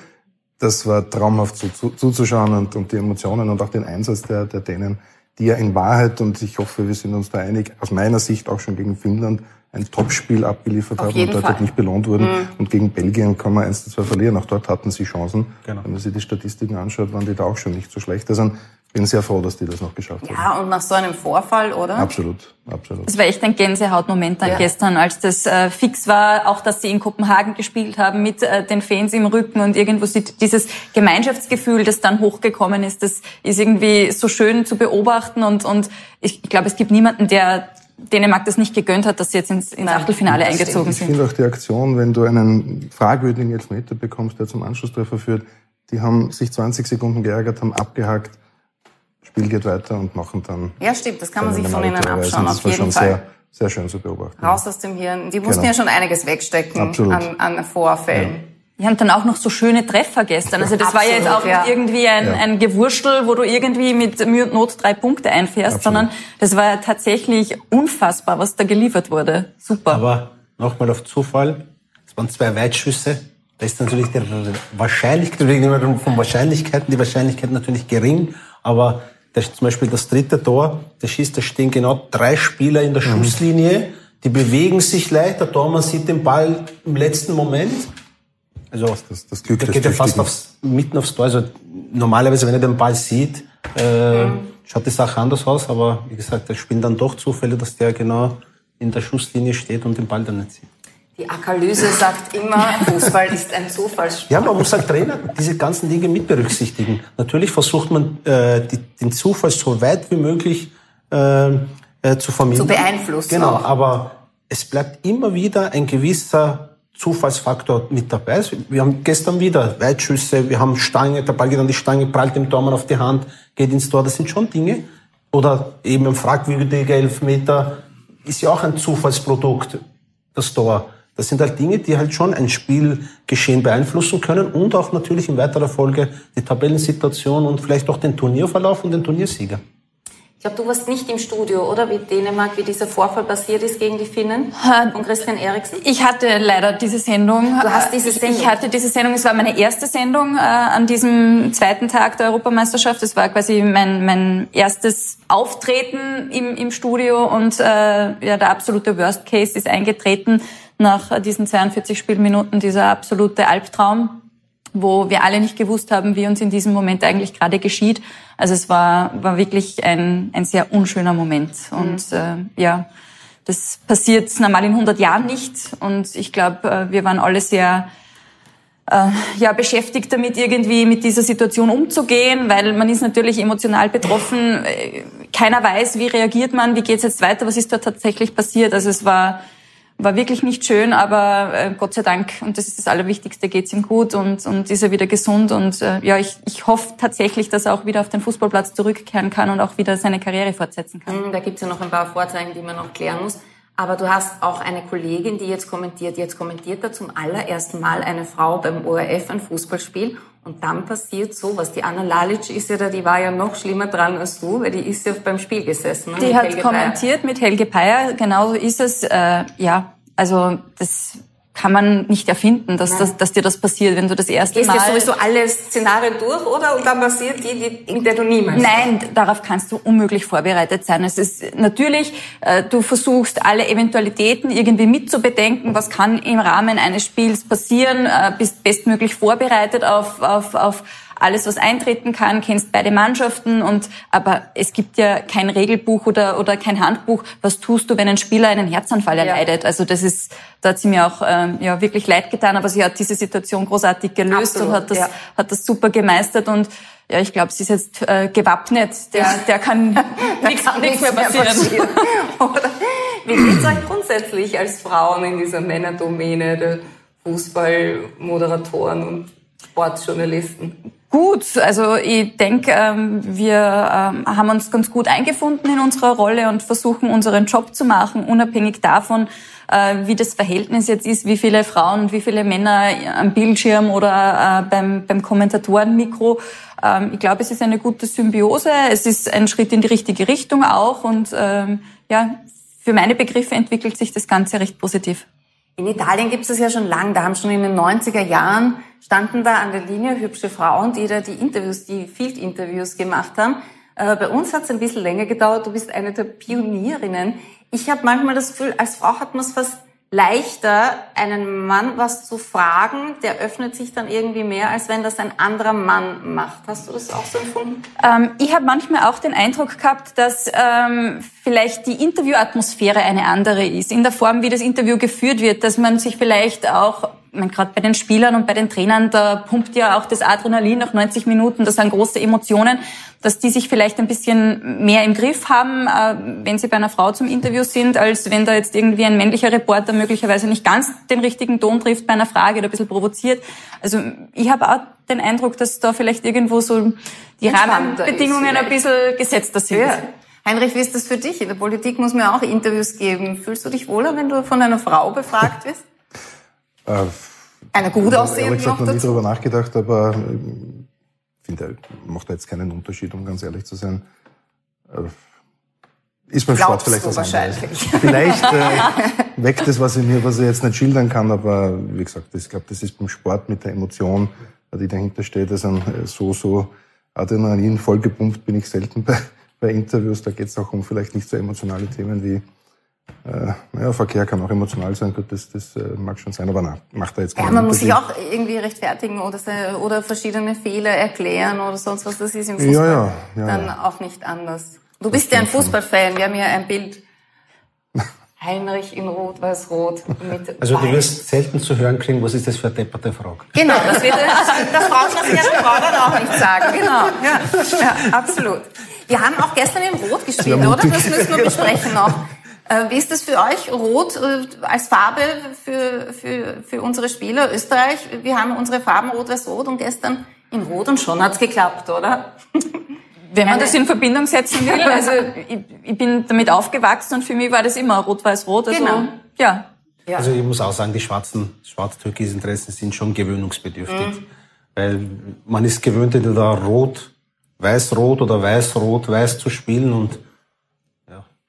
Das war traumhaft zu, zu, zuzuschauen und, und die Emotionen und auch den Einsatz der, der Dänen, die ja in Wahrheit, und ich hoffe, wir sind uns da einig, aus meiner Sicht auch schon gegen Finnland ein Topspiel abgeliefert Auf haben und dort Fall. nicht belohnt wurden. Mhm. Und gegen Belgien kann man 1 zu 2 verlieren. Auch dort hatten sie Chancen. Genau. Wenn man sich die Statistiken anschaut, waren die da auch schon nicht so schlecht. Also bin sehr froh, dass die das noch geschafft ja, haben. Ja, und nach so einem Vorfall, oder? Absolut, absolut. Es war echt ein Gänsehautmoment dann ja. gestern, als das äh, fix war, auch dass sie in Kopenhagen gespielt haben mit äh, den Fans im Rücken und irgendwo sieht dieses Gemeinschaftsgefühl, das dann hochgekommen ist, das ist irgendwie so schön zu beobachten und, und ich, ich glaube, es gibt niemanden, der Dänemark das nicht gegönnt hat, dass sie jetzt ins, ins Achtelfinale eingezogen sind. Ich finde auch die Aktion, wenn du einen fragwürdigen Elfmeter bekommst, der zum Anschlusstreffer führt, die haben sich 20 Sekunden geärgert, haben abgehakt, Spiel geht weiter und machen dann. Ja, stimmt, das kann man sich von ihnen abschauen, auf jeden Fall. Sehr, sehr schön zu beobachten. Raus aus dem Hirn. Die mussten genau. ja schon einiges wegstecken an, an Vorfällen. Ja. Die haben dann auch noch so schöne Treffer gestern. Also das Absolut, war ja jetzt auch ja. nicht irgendwie ein, ja. ein Gewurschtel, wo du irgendwie mit Mühe und Not drei Punkte einfährst, Absolut. sondern das war ja tatsächlich unfassbar, was da geliefert wurde. Super. Aber nochmal auf Zufall. Es waren zwei Weitschüsse. Da ist natürlich die Wahrscheinlichkeit, wir reden immer von Wahrscheinlichkeiten, die Wahrscheinlichkeit natürlich gering, aber das, zum Beispiel das dritte Tor, da schießt, da stehen genau drei Spieler in der mhm. Schusslinie, die bewegen sich leicht, der Tormann sieht den Ball im letzten Moment. Also das, das Glück, da geht er fast aufs, mitten aufs Tor. Also normalerweise, wenn er den Ball sieht, äh, mhm. schaut die Sache anders aus, aber wie gesagt, das spielen dann doch Zufälle, dass der genau in der Schusslinie steht und den Ball dann nicht sieht. Die Akalyse sagt immer, Fußball ist ein Zufallssport. Ja, man muss als Trainer diese ganzen Dinge mit berücksichtigen. Natürlich versucht man, äh, die, den Zufall so weit wie möglich äh, äh, zu vermindern. Zu beeinflussen. Genau, auch. aber es bleibt immer wieder ein gewisser Zufallsfaktor mit dabei. Wir haben gestern wieder Weitschüsse, wir haben Stange, der Ball geht an die Stange, prallt dem Tormann auf die Hand, geht ins Tor. Das sind schon Dinge. Oder eben ein fragwürdiger Elfmeter ist ja auch ein Zufallsprodukt, das Tor. Das sind halt Dinge, die halt schon ein Spielgeschehen beeinflussen können und auch natürlich in weiterer Folge die Tabellensituation und vielleicht auch den Turnierverlauf und den Turniersieger. Ich glaube, du warst nicht im Studio, oder? Wie Dänemark, wie dieser Vorfall passiert ist gegen die Finnen von Christian Eriksen? Ich hatte leider diese Sendung. Du hast diese Sendung? Ich hatte diese Sendung. Es war meine erste Sendung äh, an diesem zweiten Tag der Europameisterschaft. Es war quasi mein, mein erstes Auftreten im, im Studio und äh, ja, der absolute Worst Case ist eingetreten nach diesen 42 Spielminuten dieser absolute Albtraum, wo wir alle nicht gewusst haben, wie uns in diesem Moment eigentlich gerade geschieht. Also es war, war wirklich ein, ein sehr unschöner Moment. Und mhm. äh, ja, das passiert normal in 100 Jahren nicht. Und ich glaube, äh, wir waren alle sehr äh, ja, beschäftigt damit, irgendwie mit dieser Situation umzugehen, weil man ist natürlich emotional betroffen. Äh, keiner weiß, wie reagiert man, wie geht es jetzt weiter, was ist da tatsächlich passiert. Also es war war wirklich nicht schön, aber äh, Gott sei Dank, und das ist das Allerwichtigste, geht's ihm gut und, und ist er wieder gesund. Und äh, ja, ich, ich hoffe tatsächlich, dass er auch wieder auf den Fußballplatz zurückkehren kann und auch wieder seine Karriere fortsetzen kann. Mhm, da gibt's ja noch ein paar Vorzeichen, die man noch klären muss. Aber du hast auch eine Kollegin, die jetzt kommentiert. Jetzt kommentiert da zum allerersten Mal eine Frau beim ORF ein Fußballspiel. Und dann passiert sowas. Die Anna Lalic ist ja da, die war ja noch schlimmer dran als du, weil die ist ja beim Spiel gesessen. Ne, die hat Helge kommentiert Peyer. mit Helge Peyer, genau so ist es. Äh, ja, also das kann man nicht erfinden, dass, dass, dass dir das passiert, wenn du das erste Gehst Mal... Gehst du sowieso alle Szenarien durch, oder? Und dann passiert die, die in der du niemals... Nein, darauf kannst du unmöglich vorbereitet sein. Es ist natürlich, äh, du versuchst alle Eventualitäten irgendwie mitzubedenken, was kann im Rahmen eines Spiels passieren, äh, bist bestmöglich vorbereitet auf, auf, auf alles, was eintreten kann, kennst beide Mannschaften und aber es gibt ja kein Regelbuch oder oder kein Handbuch. Was tust du, wenn ein Spieler einen Herzanfall erleidet? Ja. Also das ist, da hat sie mir auch ähm, ja wirklich leid getan, aber sie hat diese Situation großartig gelöst Absolut, und hat das ja. hat das super gemeistert und ja, ich glaube, sie ist jetzt äh, gewappnet. Der, der kann nichts mehr passieren. Passieren. Oder wie geht's euch grundsätzlich als Frauen in dieser Männerdomäne der Fußballmoderatoren und Sportjournalisten? Gut, also ich denke, ähm, wir ähm, haben uns ganz gut eingefunden in unserer Rolle und versuchen unseren Job zu machen, unabhängig davon, äh, wie das Verhältnis jetzt ist, wie viele Frauen und wie viele Männer am Bildschirm oder äh, beim, beim Kommentatorenmikro. Ähm, ich glaube, es ist eine gute Symbiose. Es ist ein Schritt in die richtige Richtung auch und ja, für meine Begriffe entwickelt sich das Ganze recht positiv. In Italien gibt es das ja schon lang. Da haben schon in den 90er Jahren standen da an der Linie hübsche Frauen, die da die Interviews, die Field-Interviews gemacht haben. Äh, bei uns hat es ein bisschen länger gedauert. Du bist eine der Pionierinnen. Ich habe manchmal das Gefühl, als Frau hat man es fast leichter, einen Mann was zu fragen, der öffnet sich dann irgendwie mehr, als wenn das ein anderer Mann macht. Hast du das auch so empfunden? Ähm, ich habe manchmal auch den Eindruck gehabt, dass ähm, vielleicht die Interviewatmosphäre eine andere ist, in der Form, wie das Interview geführt wird, dass man sich vielleicht auch gerade bei den Spielern und bei den Trainern, da pumpt ja auch das Adrenalin nach 90 Minuten, das sind große Emotionen, dass die sich vielleicht ein bisschen mehr im Griff haben, äh, wenn sie bei einer Frau zum Interview sind, als wenn da jetzt irgendwie ein männlicher Reporter möglicherweise nicht ganz den richtigen Ton trifft bei einer Frage oder ein bisschen provoziert. Also ich habe auch den Eindruck, dass da vielleicht irgendwo so die Rahmenbedingungen ein bisschen gesetzter sind. Ja. Heinrich, wie ist das für dich? In der Politik muss man auch Interviews geben. Fühlst du dich wohler, wenn du von einer Frau befragt wirst? Äh, Eine gut aussehende Ehrlich gesagt noch nie darüber nachgedacht, aber ich äh, finde, macht da jetzt keinen Unterschied, um ganz ehrlich zu sein. Äh, ist beim Sport vielleicht was anderes. Vielleicht äh, weckt es was in mir, was ich jetzt nicht schildern kann, aber wie gesagt, ich glaube, das ist beim Sport mit der Emotion, die dahinter steht, also so, so Adrenalin vollgepumpt bin ich selten bei, bei Interviews. Da geht es auch um vielleicht nicht so emotionale Themen wie äh, ja, Verkehr kann auch emotional sein, gut, das, das äh, mag schon sein, aber na, macht da jetzt keinen Ja, man muss sich auch irgendwie rechtfertigen oder, oder verschiedene Fehler erklären oder sonst was. Das ist im Fußball ja, ja, ja, dann auch nicht anders. Du bist ja ein Fußballfan, wir haben hier ein Bild. Heinrich in Rot-Weiß-Rot mit Also du wirst selten zu hören kriegen, was ist das für eine depperte Frage. Genau, das, wird, das braucht man sich als Frau dann auch nicht sagen. Genau, ja, ja, absolut. Wir haben auch gestern in Rot gespielt, oder? Das müssen wir besprechen noch. Äh, wie ist das für euch, Rot äh, als Farbe für, für, für unsere Spieler Österreich? Wir haben unsere Farben Rot-Weiß-Rot und gestern in Rot und schon hat's geklappt, oder? Wenn man das in Verbindung setzen will, also ich, ich bin damit aufgewachsen und für mich war das immer Rot-Weiß-Rot. Also, genau. Ja. ja. Also ich muss auch sagen, die schwarzen, schwarz-türkisen Dressen sind schon gewöhnungsbedürftig. Mhm. Weil man ist gewöhnt, entweder rot, weiß-rot oder weiß-rot, weiß zu spielen und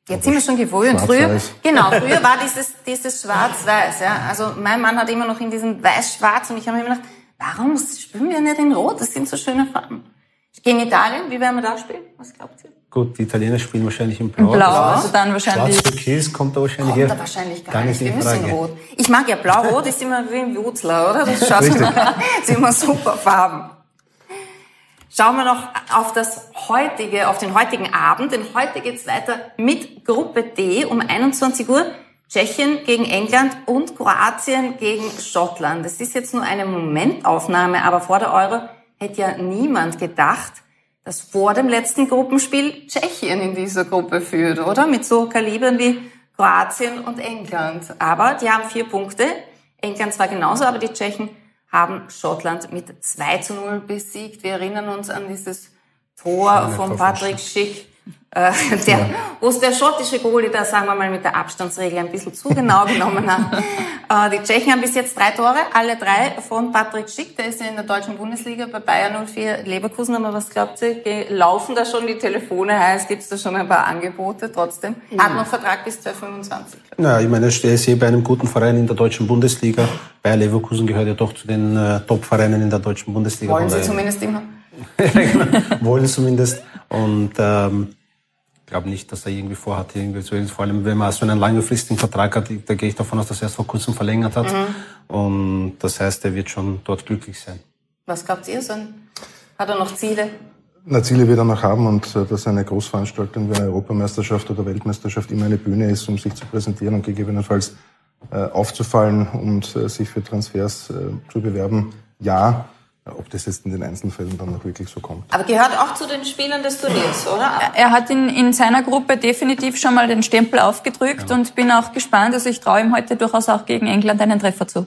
Jetzt sind wir schon gewöhnt. Früher, genau, früher war dieses, dieses Schwarz-Weiß. Ja. Also mein Mann hat immer noch in diesem Weiß-Schwarz und ich habe mir gedacht, warum spielen wir nicht in Rot? Das sind so schöne Farben. Gegen Italien, wie werden wir da spielen? Was glaubt ihr? Gut, die Italiener spielen wahrscheinlich in Blau. In Blau, also dann wahrscheinlich. Schwarz-Türkis kommt da wahrscheinlich kommt da wahrscheinlich gar, gar nicht. Wir müssen in Rot. Ich mag ja Blau-Rot, ist immer wie ein Wutzler, oder? Das schaut immer, sind immer super Farben. Schauen wir noch auf das heutige, auf den heutigen Abend, denn heute geht's weiter mit Gruppe D um 21 Uhr. Tschechien gegen England und Kroatien gegen Schottland. Das ist jetzt nur eine Momentaufnahme, aber vor der Euro hätte ja niemand gedacht, dass vor dem letzten Gruppenspiel Tschechien in dieser Gruppe führt, oder? Mit so Kalibern wie Kroatien und England. Aber die haben vier Punkte. England zwar genauso, aber die Tschechen haben Schottland mit 2 zu 0 besiegt. Wir erinnern uns an dieses Tor von Patrick Schick äh, der, ja. wo es der schottische Goalie da, sagen wir mal, mit der Abstandsregel ein bisschen zu genau genommen hat. Äh, die Tschechen haben bis jetzt drei Tore, alle drei von Patrick Schick, der ist ja in der deutschen Bundesliga bei Bayern 04 Leverkusen. Aber was glaubt ihr, laufen da schon die Telefone heiß? Gibt es da schon ein paar Angebote trotzdem? Hat noch Vertrag bis 2025. Na, ich meine, er ist eh bei einem guten Verein in der deutschen Bundesliga. Bayer Leverkusen gehört ja doch zu den äh, Top-Vereinen in der deutschen Bundesliga. Wollen Sie zumindest immer? genau, wollen zumindest. Und ähm, glaube nicht, dass er irgendwie vorhat, irgendwie so, vor allem wenn man so einen langfristigen Vertrag hat, da gehe ich davon aus, dass er erst vor kurzem verlängert hat. Mhm. Und das heißt, er wird schon dort glücklich sein. Was glaubt ihr so? Hat er noch Ziele? Na, Ziele wird er noch haben und äh, dass eine Großveranstaltung wie eine Europameisterschaft oder Weltmeisterschaft immer eine Bühne ist, um sich zu präsentieren und gegebenenfalls äh, aufzufallen und äh, sich für Transfers äh, zu bewerben. Ja, ob das jetzt in den Einzelfällen dann noch wirklich so kommt. Aber gehört auch zu den Spielern des Turniers, oder? Er hat in, in seiner Gruppe definitiv schon mal den Stempel aufgedrückt ja. und bin auch gespannt. Also ich traue ihm heute durchaus auch gegen England einen Treffer zu.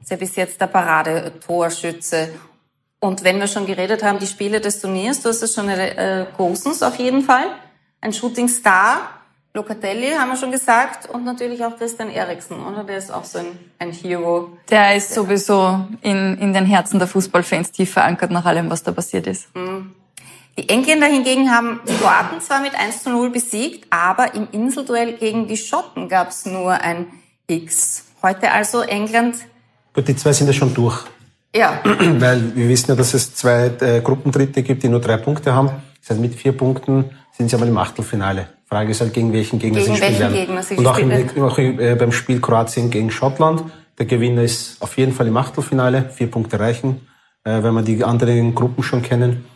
Ist ja bis jetzt der Parade-Torschütze. Und wenn wir schon geredet haben, die Spiele des Turniers, du hast es schon äh, Gosens auf jeden Fall. Ein Shooting Star Locatelli, haben wir schon gesagt, und natürlich auch Christian Eriksen, oder? Der ist auch so ein, ein Hero. Der ist sowieso in, in den Herzen der Fußballfans tief verankert nach allem, was da passiert ist. Mhm. Die Engländer hingegen haben die Kroaten zwar mit 1 zu 0 besiegt, aber im Inselduell gegen die Schotten gab es nur ein X. Heute also England. Gut, die zwei sind ja schon durch. Ja. Weil wir wissen ja, dass es zwei äh, Gruppendritte gibt, die nur drei Punkte haben. Das heißt, mit vier Punkten sind sie aber im Achtelfinale. Frage ist halt, gegen welchen Gegner gegen sie spielen werden. Gegner sie und auch, im, auch äh, beim Spiel Kroatien gegen Schottland. Der Gewinner ist auf jeden Fall im Achtelfinale. Vier Punkte reichen, äh, wenn wir die anderen Gruppen schon kennen.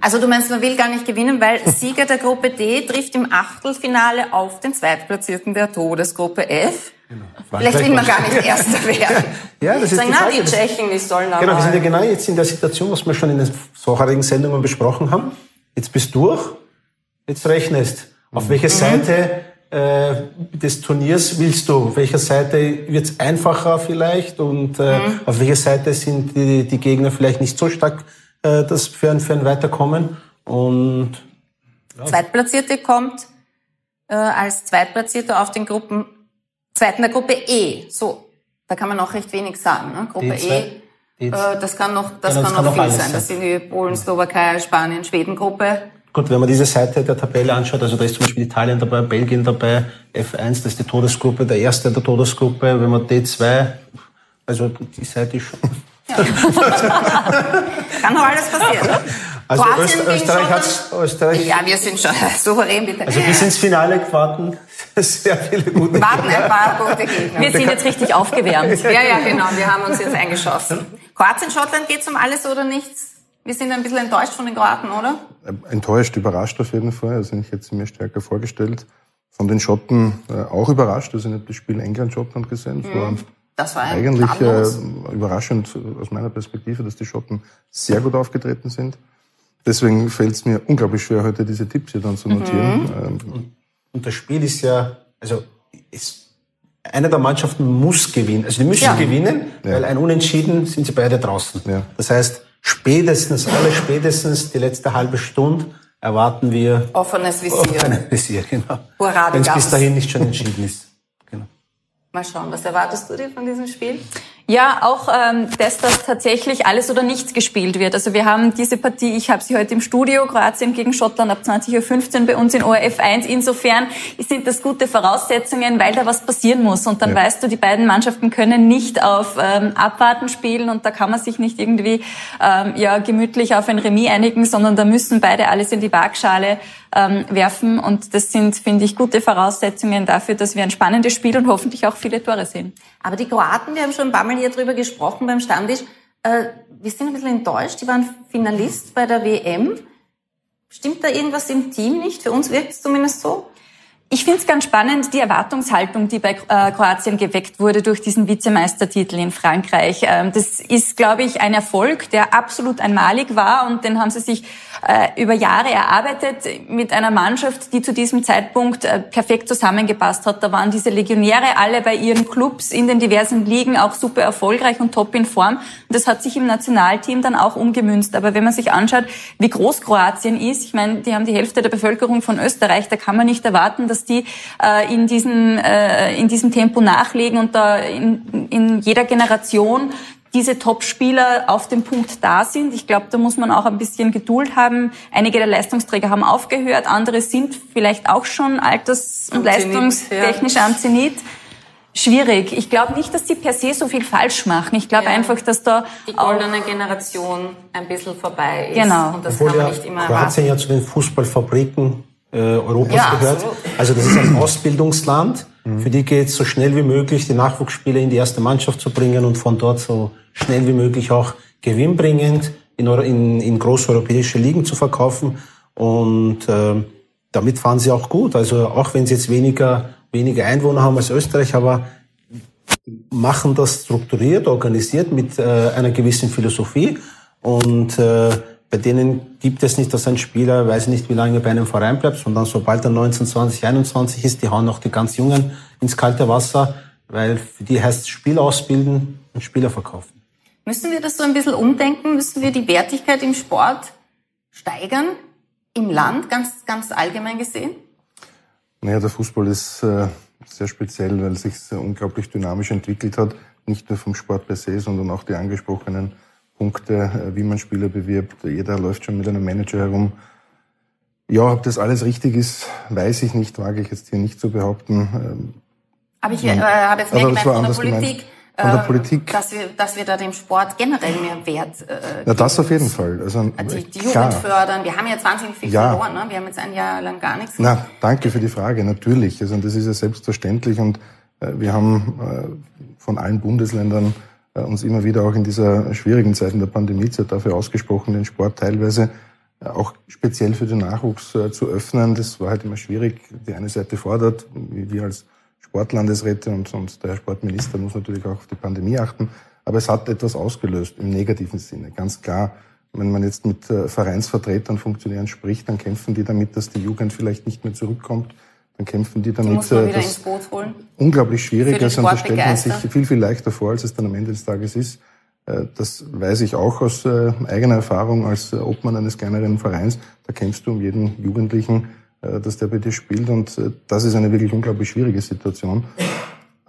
Also du meinst, man will gar nicht gewinnen, weil Sieger der Gruppe D trifft im Achtelfinale auf den Zweitplatzierten der Todesgruppe F. Genau. Vielleicht will man gar nicht Erster werden. ja, das ist Sagen, die, na, die Tschechen, die sollen aber... Genau, wir sind ja genau jetzt in der Situation, was wir schon in den vorherigen Sendungen besprochen haben. Jetzt bist du durch, jetzt rechnest. Auf mhm. welcher Seite äh, des Turniers willst du? Auf welcher Seite wird es einfacher vielleicht? Und äh, mhm. auf welcher Seite sind die, die Gegner vielleicht nicht so stark äh, das für ein, für ein Weiterkommen? Und ja. Zweitplatzierte kommt äh, als Zweitplatzierte auf den Gruppen Zweiten der Gruppe E. So, da kann man noch recht wenig sagen. Ne? Gruppe E. Äh, das kann noch, das ja, kann, kann noch viel sein. sein. Das sind die Polen, Slowakei, Spanien, Schweden Gruppe. Gut, wenn man diese Seite der Tabelle anschaut, also da ist zum Beispiel Italien dabei, Belgien dabei, F1, das ist die Todesgruppe, der erste der Todesgruppe, wenn man D2, also die Seite ist schon. Ja. Kann noch alles passieren. Ne? Also Öst, Österreich hat Österreich. Ja, wir sind schon souverän bitte. Also bis ins Finale warten sehr viele gute Warten ein paar gute Gegner. Wir sind jetzt richtig aufgewärmt. ja, ja, genau. Wir haben uns jetzt eingeschossen. Kroatien, Schottland geht es um alles oder nichts? Wir sind ein bisschen enttäuscht von den Kroaten, oder? Enttäuscht, überrascht auf jeden Fall. Also ich hätte sie mir stärker vorgestellt. Von den Schotten äh, auch überrascht. Also ich habe das Spiel England-Schottland gesehen. Das war, das war eigentlich äh, überraschend aus meiner Perspektive, dass die Schotten sehr gut aufgetreten sind. Deswegen fällt es mir unglaublich schwer, heute diese Tipps hier dann zu notieren. Mhm. Ähm, und das Spiel ist ja, also ist, eine der Mannschaften muss gewinnen. Also die müssen ja. gewinnen, ja. weil ein Unentschieden sind sie beide draußen. Ja. Das heißt, spätestens, alle spätestens die letzte halbe Stunde erwarten wir offenes Visier. Offenes Visier, genau. Wenn es bis dahin nicht schon entschieden ist. Genau. Mal schauen, was erwartest du dir von diesem Spiel? Ja, auch ähm, dass das tatsächlich alles oder nichts gespielt wird. Also wir haben diese Partie, ich habe sie heute im Studio, Kroatien gegen Schottland ab 20.15 Uhr bei uns in ORF 1. Insofern sind das gute Voraussetzungen, weil da was passieren muss. Und dann ja. weißt du, die beiden Mannschaften können nicht auf ähm, Abwarten spielen und da kann man sich nicht irgendwie ähm, ja gemütlich auf ein Remis einigen, sondern da müssen beide alles in die Waagschale ähm, werfen. Und das sind, finde ich, gute Voraussetzungen dafür, dass wir ein spannendes Spiel und hoffentlich auch viele Tore sehen. Aber die Kroaten, wir haben schon ein paar Mal hier drüber gesprochen beim Stammtisch. Äh, wir sind ein bisschen enttäuscht. Die waren Finalist bei der WM. Stimmt da irgendwas im Team nicht? Für uns wirkt es zumindest so. Ich finde es ganz spannend, die Erwartungshaltung, die bei äh, Kroatien geweckt wurde durch diesen Vizemeistertitel in Frankreich. Ähm, das ist, glaube ich, ein Erfolg, der absolut einmalig war und den haben sie sich äh, über Jahre erarbeitet mit einer Mannschaft, die zu diesem Zeitpunkt äh, perfekt zusammengepasst hat. Da waren diese Legionäre alle bei ihren Clubs in den diversen Ligen auch super erfolgreich und top in Form. Und das hat sich im Nationalteam dann auch umgemünzt. Aber wenn man sich anschaut, wie groß Kroatien ist, ich meine, die haben die Hälfte der Bevölkerung von Österreich, da kann man nicht erwarten, dass die äh, in, diesem, äh, in diesem Tempo nachlegen und da in, in jeder Generation diese Top-Spieler auf dem Punkt da sind. Ich glaube, da muss man auch ein bisschen Geduld haben. Einige der Leistungsträger haben aufgehört, andere sind vielleicht auch schon alters- und leistungstechnisch am Zenit. Schwierig. Ich glaube nicht, dass die per se so viel falsch machen. Ich glaube ja. einfach, dass da die goldene Generation ein bisschen vorbei ist. Genau. Und das Obwohl kann man nicht immer Kroatien erwarten. ja zu den Fußballfabriken äh, Europas ja, gehört. Absolut. Also das ist ein Ausbildungsland. Mhm. Für die geht es so schnell wie möglich, die Nachwuchsspieler in die erste Mannschaft zu bringen und von dort so schnell wie möglich auch gewinnbringend in, in, in große europäische Ligen zu verkaufen. Und äh, damit fahren sie auch gut. Also auch wenn sie jetzt weniger, weniger Einwohner haben als Österreich, aber machen das strukturiert, organisiert mit äh, einer gewissen Philosophie. Und äh, bei denen gibt es nicht, dass ein Spieler, weiß nicht, wie lange bei einem Verein bleibt, sondern sobald er 19, 20, 21 ist, die hauen auch die ganz Jungen ins kalte Wasser, weil für die heißt es Spiel ausbilden und Spieler verkaufen. Müssen wir das so ein bisschen umdenken? Müssen wir die Wertigkeit im Sport steigern? Im Land, ganz, ganz allgemein gesehen? Naja, der Fußball ist äh, sehr speziell, weil es sich unglaublich dynamisch entwickelt hat. Nicht nur vom Sport per se, sondern auch die angesprochenen Punkte, äh, wie man Spieler bewirbt. Jeder läuft schon mit einem Manager herum. Ja, ob das alles richtig ist, weiß ich nicht, wage ich jetzt hier nicht zu behaupten. Ähm, Aber ich äh, habe jetzt mehr gemeint von der Politik. Von der äh, Politik. Dass wir, dass wir da dem Sport generell mehr Wert äh, Na, das auf jeden Fall. Also, die, die Jugend fördern. Wir haben ja 20 viel ja. verloren. Ne? Wir haben jetzt ein Jahr lang gar nichts. Na, danke für die Frage. Natürlich. Also, das ist ja selbstverständlich. Und äh, wir haben äh, von allen Bundesländern äh, uns immer wieder auch in dieser schwierigen Zeit in der Pandemiezeit dafür ausgesprochen, den Sport teilweise äh, auch speziell für den Nachwuchs äh, zu öffnen. Das war halt immer schwierig. Die eine Seite fordert, wie wir als Sportlandesräte und, und der Sportminister muss natürlich auch auf die Pandemie achten. Aber es hat etwas ausgelöst im negativen Sinne, ganz klar. Wenn man jetzt mit Vereinsvertretern, Funktionären spricht, dann kämpfen die damit, dass die Jugend vielleicht nicht mehr zurückkommt dann kämpfen die muss man äh, wieder ins Boot holen. Unglaublich schwierig. Also das stellt man sich viel, viel leichter vor, als es dann am Ende des Tages ist. Äh, das weiß ich auch aus äh, eigener Erfahrung als Obmann eines kleineren Vereins. Da kämpfst du um jeden Jugendlichen, dass der bei dir spielt. Und das ist eine wirklich unglaublich schwierige Situation.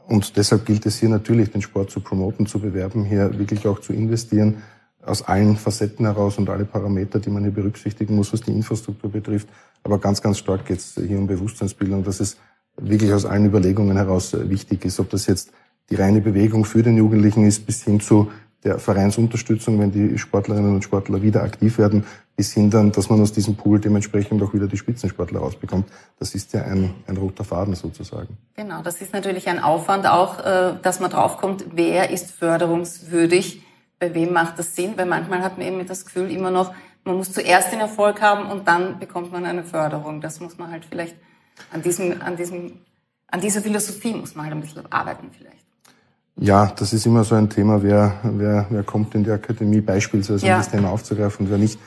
Und deshalb gilt es hier natürlich, den Sport zu promoten, zu bewerben, hier wirklich auch zu investieren, aus allen Facetten heraus und alle Parameter, die man hier berücksichtigen muss, was die Infrastruktur betrifft, aber ganz, ganz stark geht es hier um Bewusstseinsbildung, dass es wirklich aus allen Überlegungen heraus äh, wichtig ist, ob das jetzt die reine Bewegung für den Jugendlichen ist, bis hin zu der Vereinsunterstützung, wenn die Sportlerinnen und Sportler wieder aktiv werden, bis hin dann, dass man aus diesem Pool dementsprechend auch wieder die Spitzensportler rausbekommt. Das ist ja ein, ein roter Faden sozusagen. Genau, das ist natürlich ein Aufwand auch, äh, dass man draufkommt, wer ist förderungswürdig, bei wem macht das Sinn, weil manchmal hat man eben das Gefühl immer noch, man muss zuerst den Erfolg haben und dann bekommt man eine Förderung. Das muss man halt vielleicht an diesem, an diesem, an dieser Philosophie muss man halt ein bisschen arbeiten vielleicht. Ja, das ist immer so ein Thema, wer, wer, wer kommt in die Akademie beispielsweise, um das Thema aufzugreifen und wer nicht.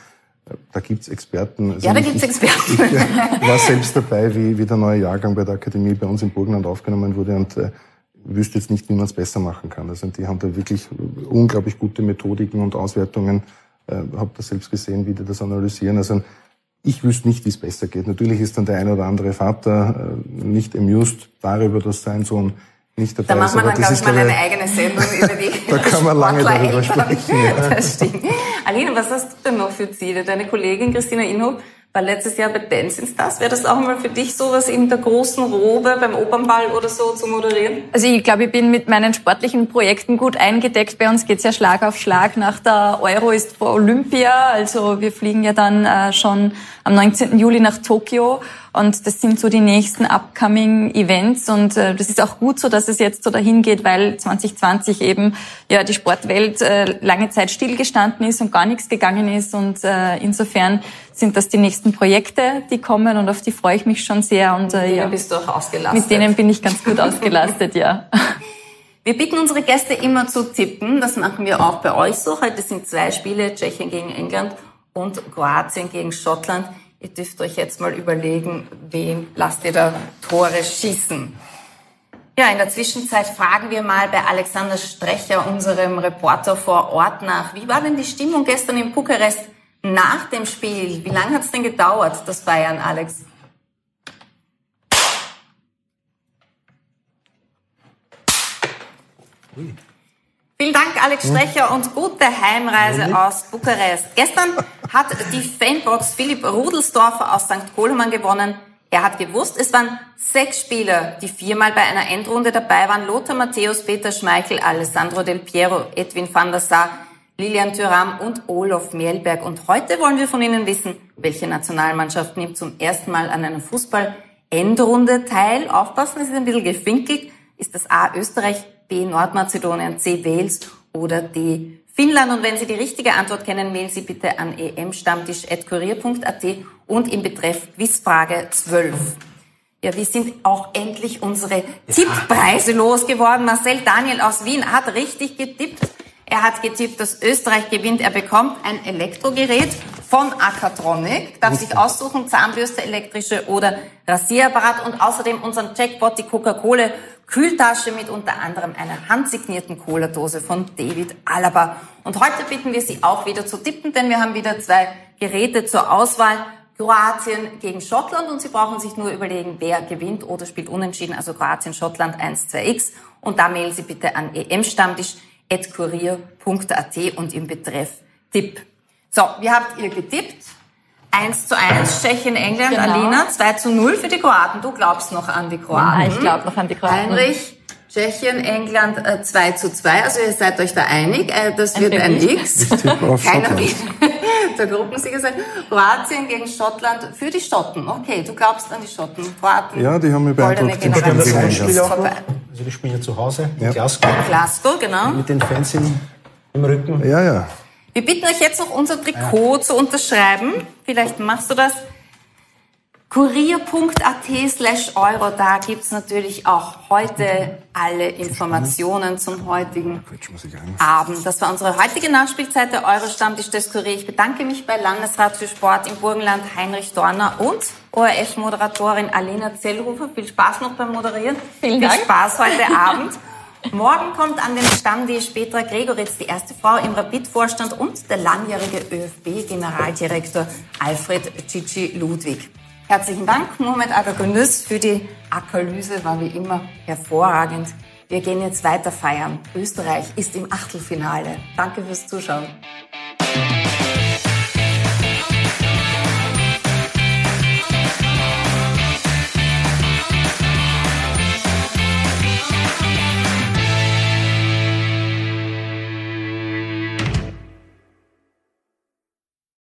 Da gibt's Experten. Also ja, da gibt's Experten. Ich, war selbst dabei, wie, wie der neue Jahrgang bei der Akademie bei uns im Burgenland aufgenommen wurde und äh, wüsste jetzt nicht, wie man es besser machen kann. Also die haben da wirklich unglaublich gute Methodiken und Auswertungen äh, habe das selbst gesehen, wie die das analysieren. Also ich wüsste nicht, wie es besser geht. Natürlich ist dann der eine oder andere Vater äh, nicht amused darüber, dass sein Sohn nicht dabei da ist. Da macht man dann, glaube ich, mal eine eigene Sendung über die Da kann man lange darüber sprechen. Ja. Das stimmt. Aline, was hast du denn noch für Ziele? Deine Kollegin Christina Inhoff war letztes Jahr bei Dancing Stars. Wäre das auch mal für dich sowas in der großen Robe beim Opernball oder so zu moderieren? Also ich glaube, ich bin mit meinen sportlichen Projekten gut eingedeckt. Bei uns geht's ja Schlag auf Schlag. Nach der Euro ist vor Olympia. Also wir fliegen ja dann äh, schon am 19. Juli nach Tokio. Und das sind so die nächsten upcoming Events. Und äh, das ist auch gut so, dass es jetzt so dahin geht, weil 2020 eben ja die Sportwelt äh, lange Zeit stillgestanden ist und gar nichts gegangen ist. Und äh, insofern sind das die nächsten Projekte, die kommen und auf die freue ich mich schon sehr. Und äh, ja, bist du auch ausgelastet. Mit denen bin ich ganz gut ausgelastet, ja. Wir bitten unsere Gäste immer zu tippen. Das machen wir auch bei euch so. Heute sind zwei Spiele, Tschechien gegen England und Kroatien gegen Schottland. Ihr dürft euch jetzt mal überlegen, wen lasst ihr da Tore schießen. Ja, in der Zwischenzeit fragen wir mal bei Alexander Strecher, unserem Reporter vor Ort nach. Wie war denn die Stimmung gestern in Bukarest nach dem Spiel? Wie lange hat es denn gedauert, das Feiern, Alex? Ui. Vielen Dank, Alex Strecher, und gute Heimreise aus Bukarest. Gestern hat die Fanbox Philipp Rudelsdorfer aus St. Koloman gewonnen. Er hat gewusst, es waren sechs Spieler, die viermal bei einer Endrunde dabei waren. Lothar Matthäus, Peter Schmeichel, Alessandro Del Piero, Edwin van der Sar, Lilian Thuram und Olof Mielberg. Und heute wollen wir von Ihnen wissen, welche Nationalmannschaft nimmt zum ersten Mal an einer Fußball-Endrunde teil. Aufpassen, es ist ein bisschen gefinkelt. Ist das A Österreich, B Nordmazedonien, C Wales oder D Finnland. Und wenn Sie die richtige Antwort kennen, mailen Sie bitte an emstammtisch.kurier.at und im Betreff Quizfrage 12. Ja, wir sind auch endlich unsere Tipppreise losgeworden. Marcel Daniel aus Wien hat richtig getippt. Er hat getippt, dass Österreich gewinnt. Er bekommt ein Elektrogerät von Akatronic, darf sich aussuchen, Zahnbürste, elektrische oder Rasierapparat und außerdem unseren Jackpot, die Coca-Cola Kühltasche mit unter anderem einer handsignierten Cola-Dose von David Alaba. Und heute bitten wir Sie auch wieder zu tippen, denn wir haben wieder zwei Geräte zur Auswahl. Kroatien gegen Schottland und Sie brauchen sich nur überlegen, wer gewinnt oder spielt unentschieden, also Kroatien, Schottland 1, 2x. Und da mailen Sie bitte an emstammtisch.kurier.at und im Betreff Tipp. So, wie habt ihr getippt? 1 zu 1, Tschechien, England, genau. Alina, 2 zu 0 für die Kroaten. Du glaubst noch an die Kroaten. Ja, ich glaube noch an die Kroaten. Heinrich, Tschechien, England äh, 2 zu 2. Also ihr seid euch da einig. Äh, das wird ein, ein X. Keiner will der Gruppensieger sein. Kroatien gegen Schottland für die Schotten. Okay, du glaubst an die Schotten. Kroaten. Ja, die haben mich beeindruckt. Die spielen das auch noch. Also die spielen ja zu Hause in ja. Glasgow. Glasgow, genau. Mit den Fans im, im Rücken. Ja, ja. Wir bitten euch jetzt noch unser Trikot ja. zu unterschreiben. Vielleicht machst du das. Kurier.at slash Euro, da gibt's natürlich auch heute alle Informationen zum heutigen Abend. Das war unsere heutige Nachspielzeit der Euro-Stammtisch des Kurier. Ich bedanke mich bei Landesrat für Sport im Burgenland Heinrich Dorner und ORF-Moderatorin Alena Zellrufer. Viel Spaß noch beim Moderieren. Vielen Dank. Viel Spaß heute Abend. Morgen kommt an den Stammtisch Petra Gregoritz, die erste Frau im Rapid-Vorstand und der langjährige ÖFB-Generaldirektor Alfred Cici Ludwig. Herzlichen Dank, Mohamed Agagundus, für die Akalyse, war wie immer hervorragend. Wir gehen jetzt weiter feiern. Österreich ist im Achtelfinale. Danke fürs Zuschauen.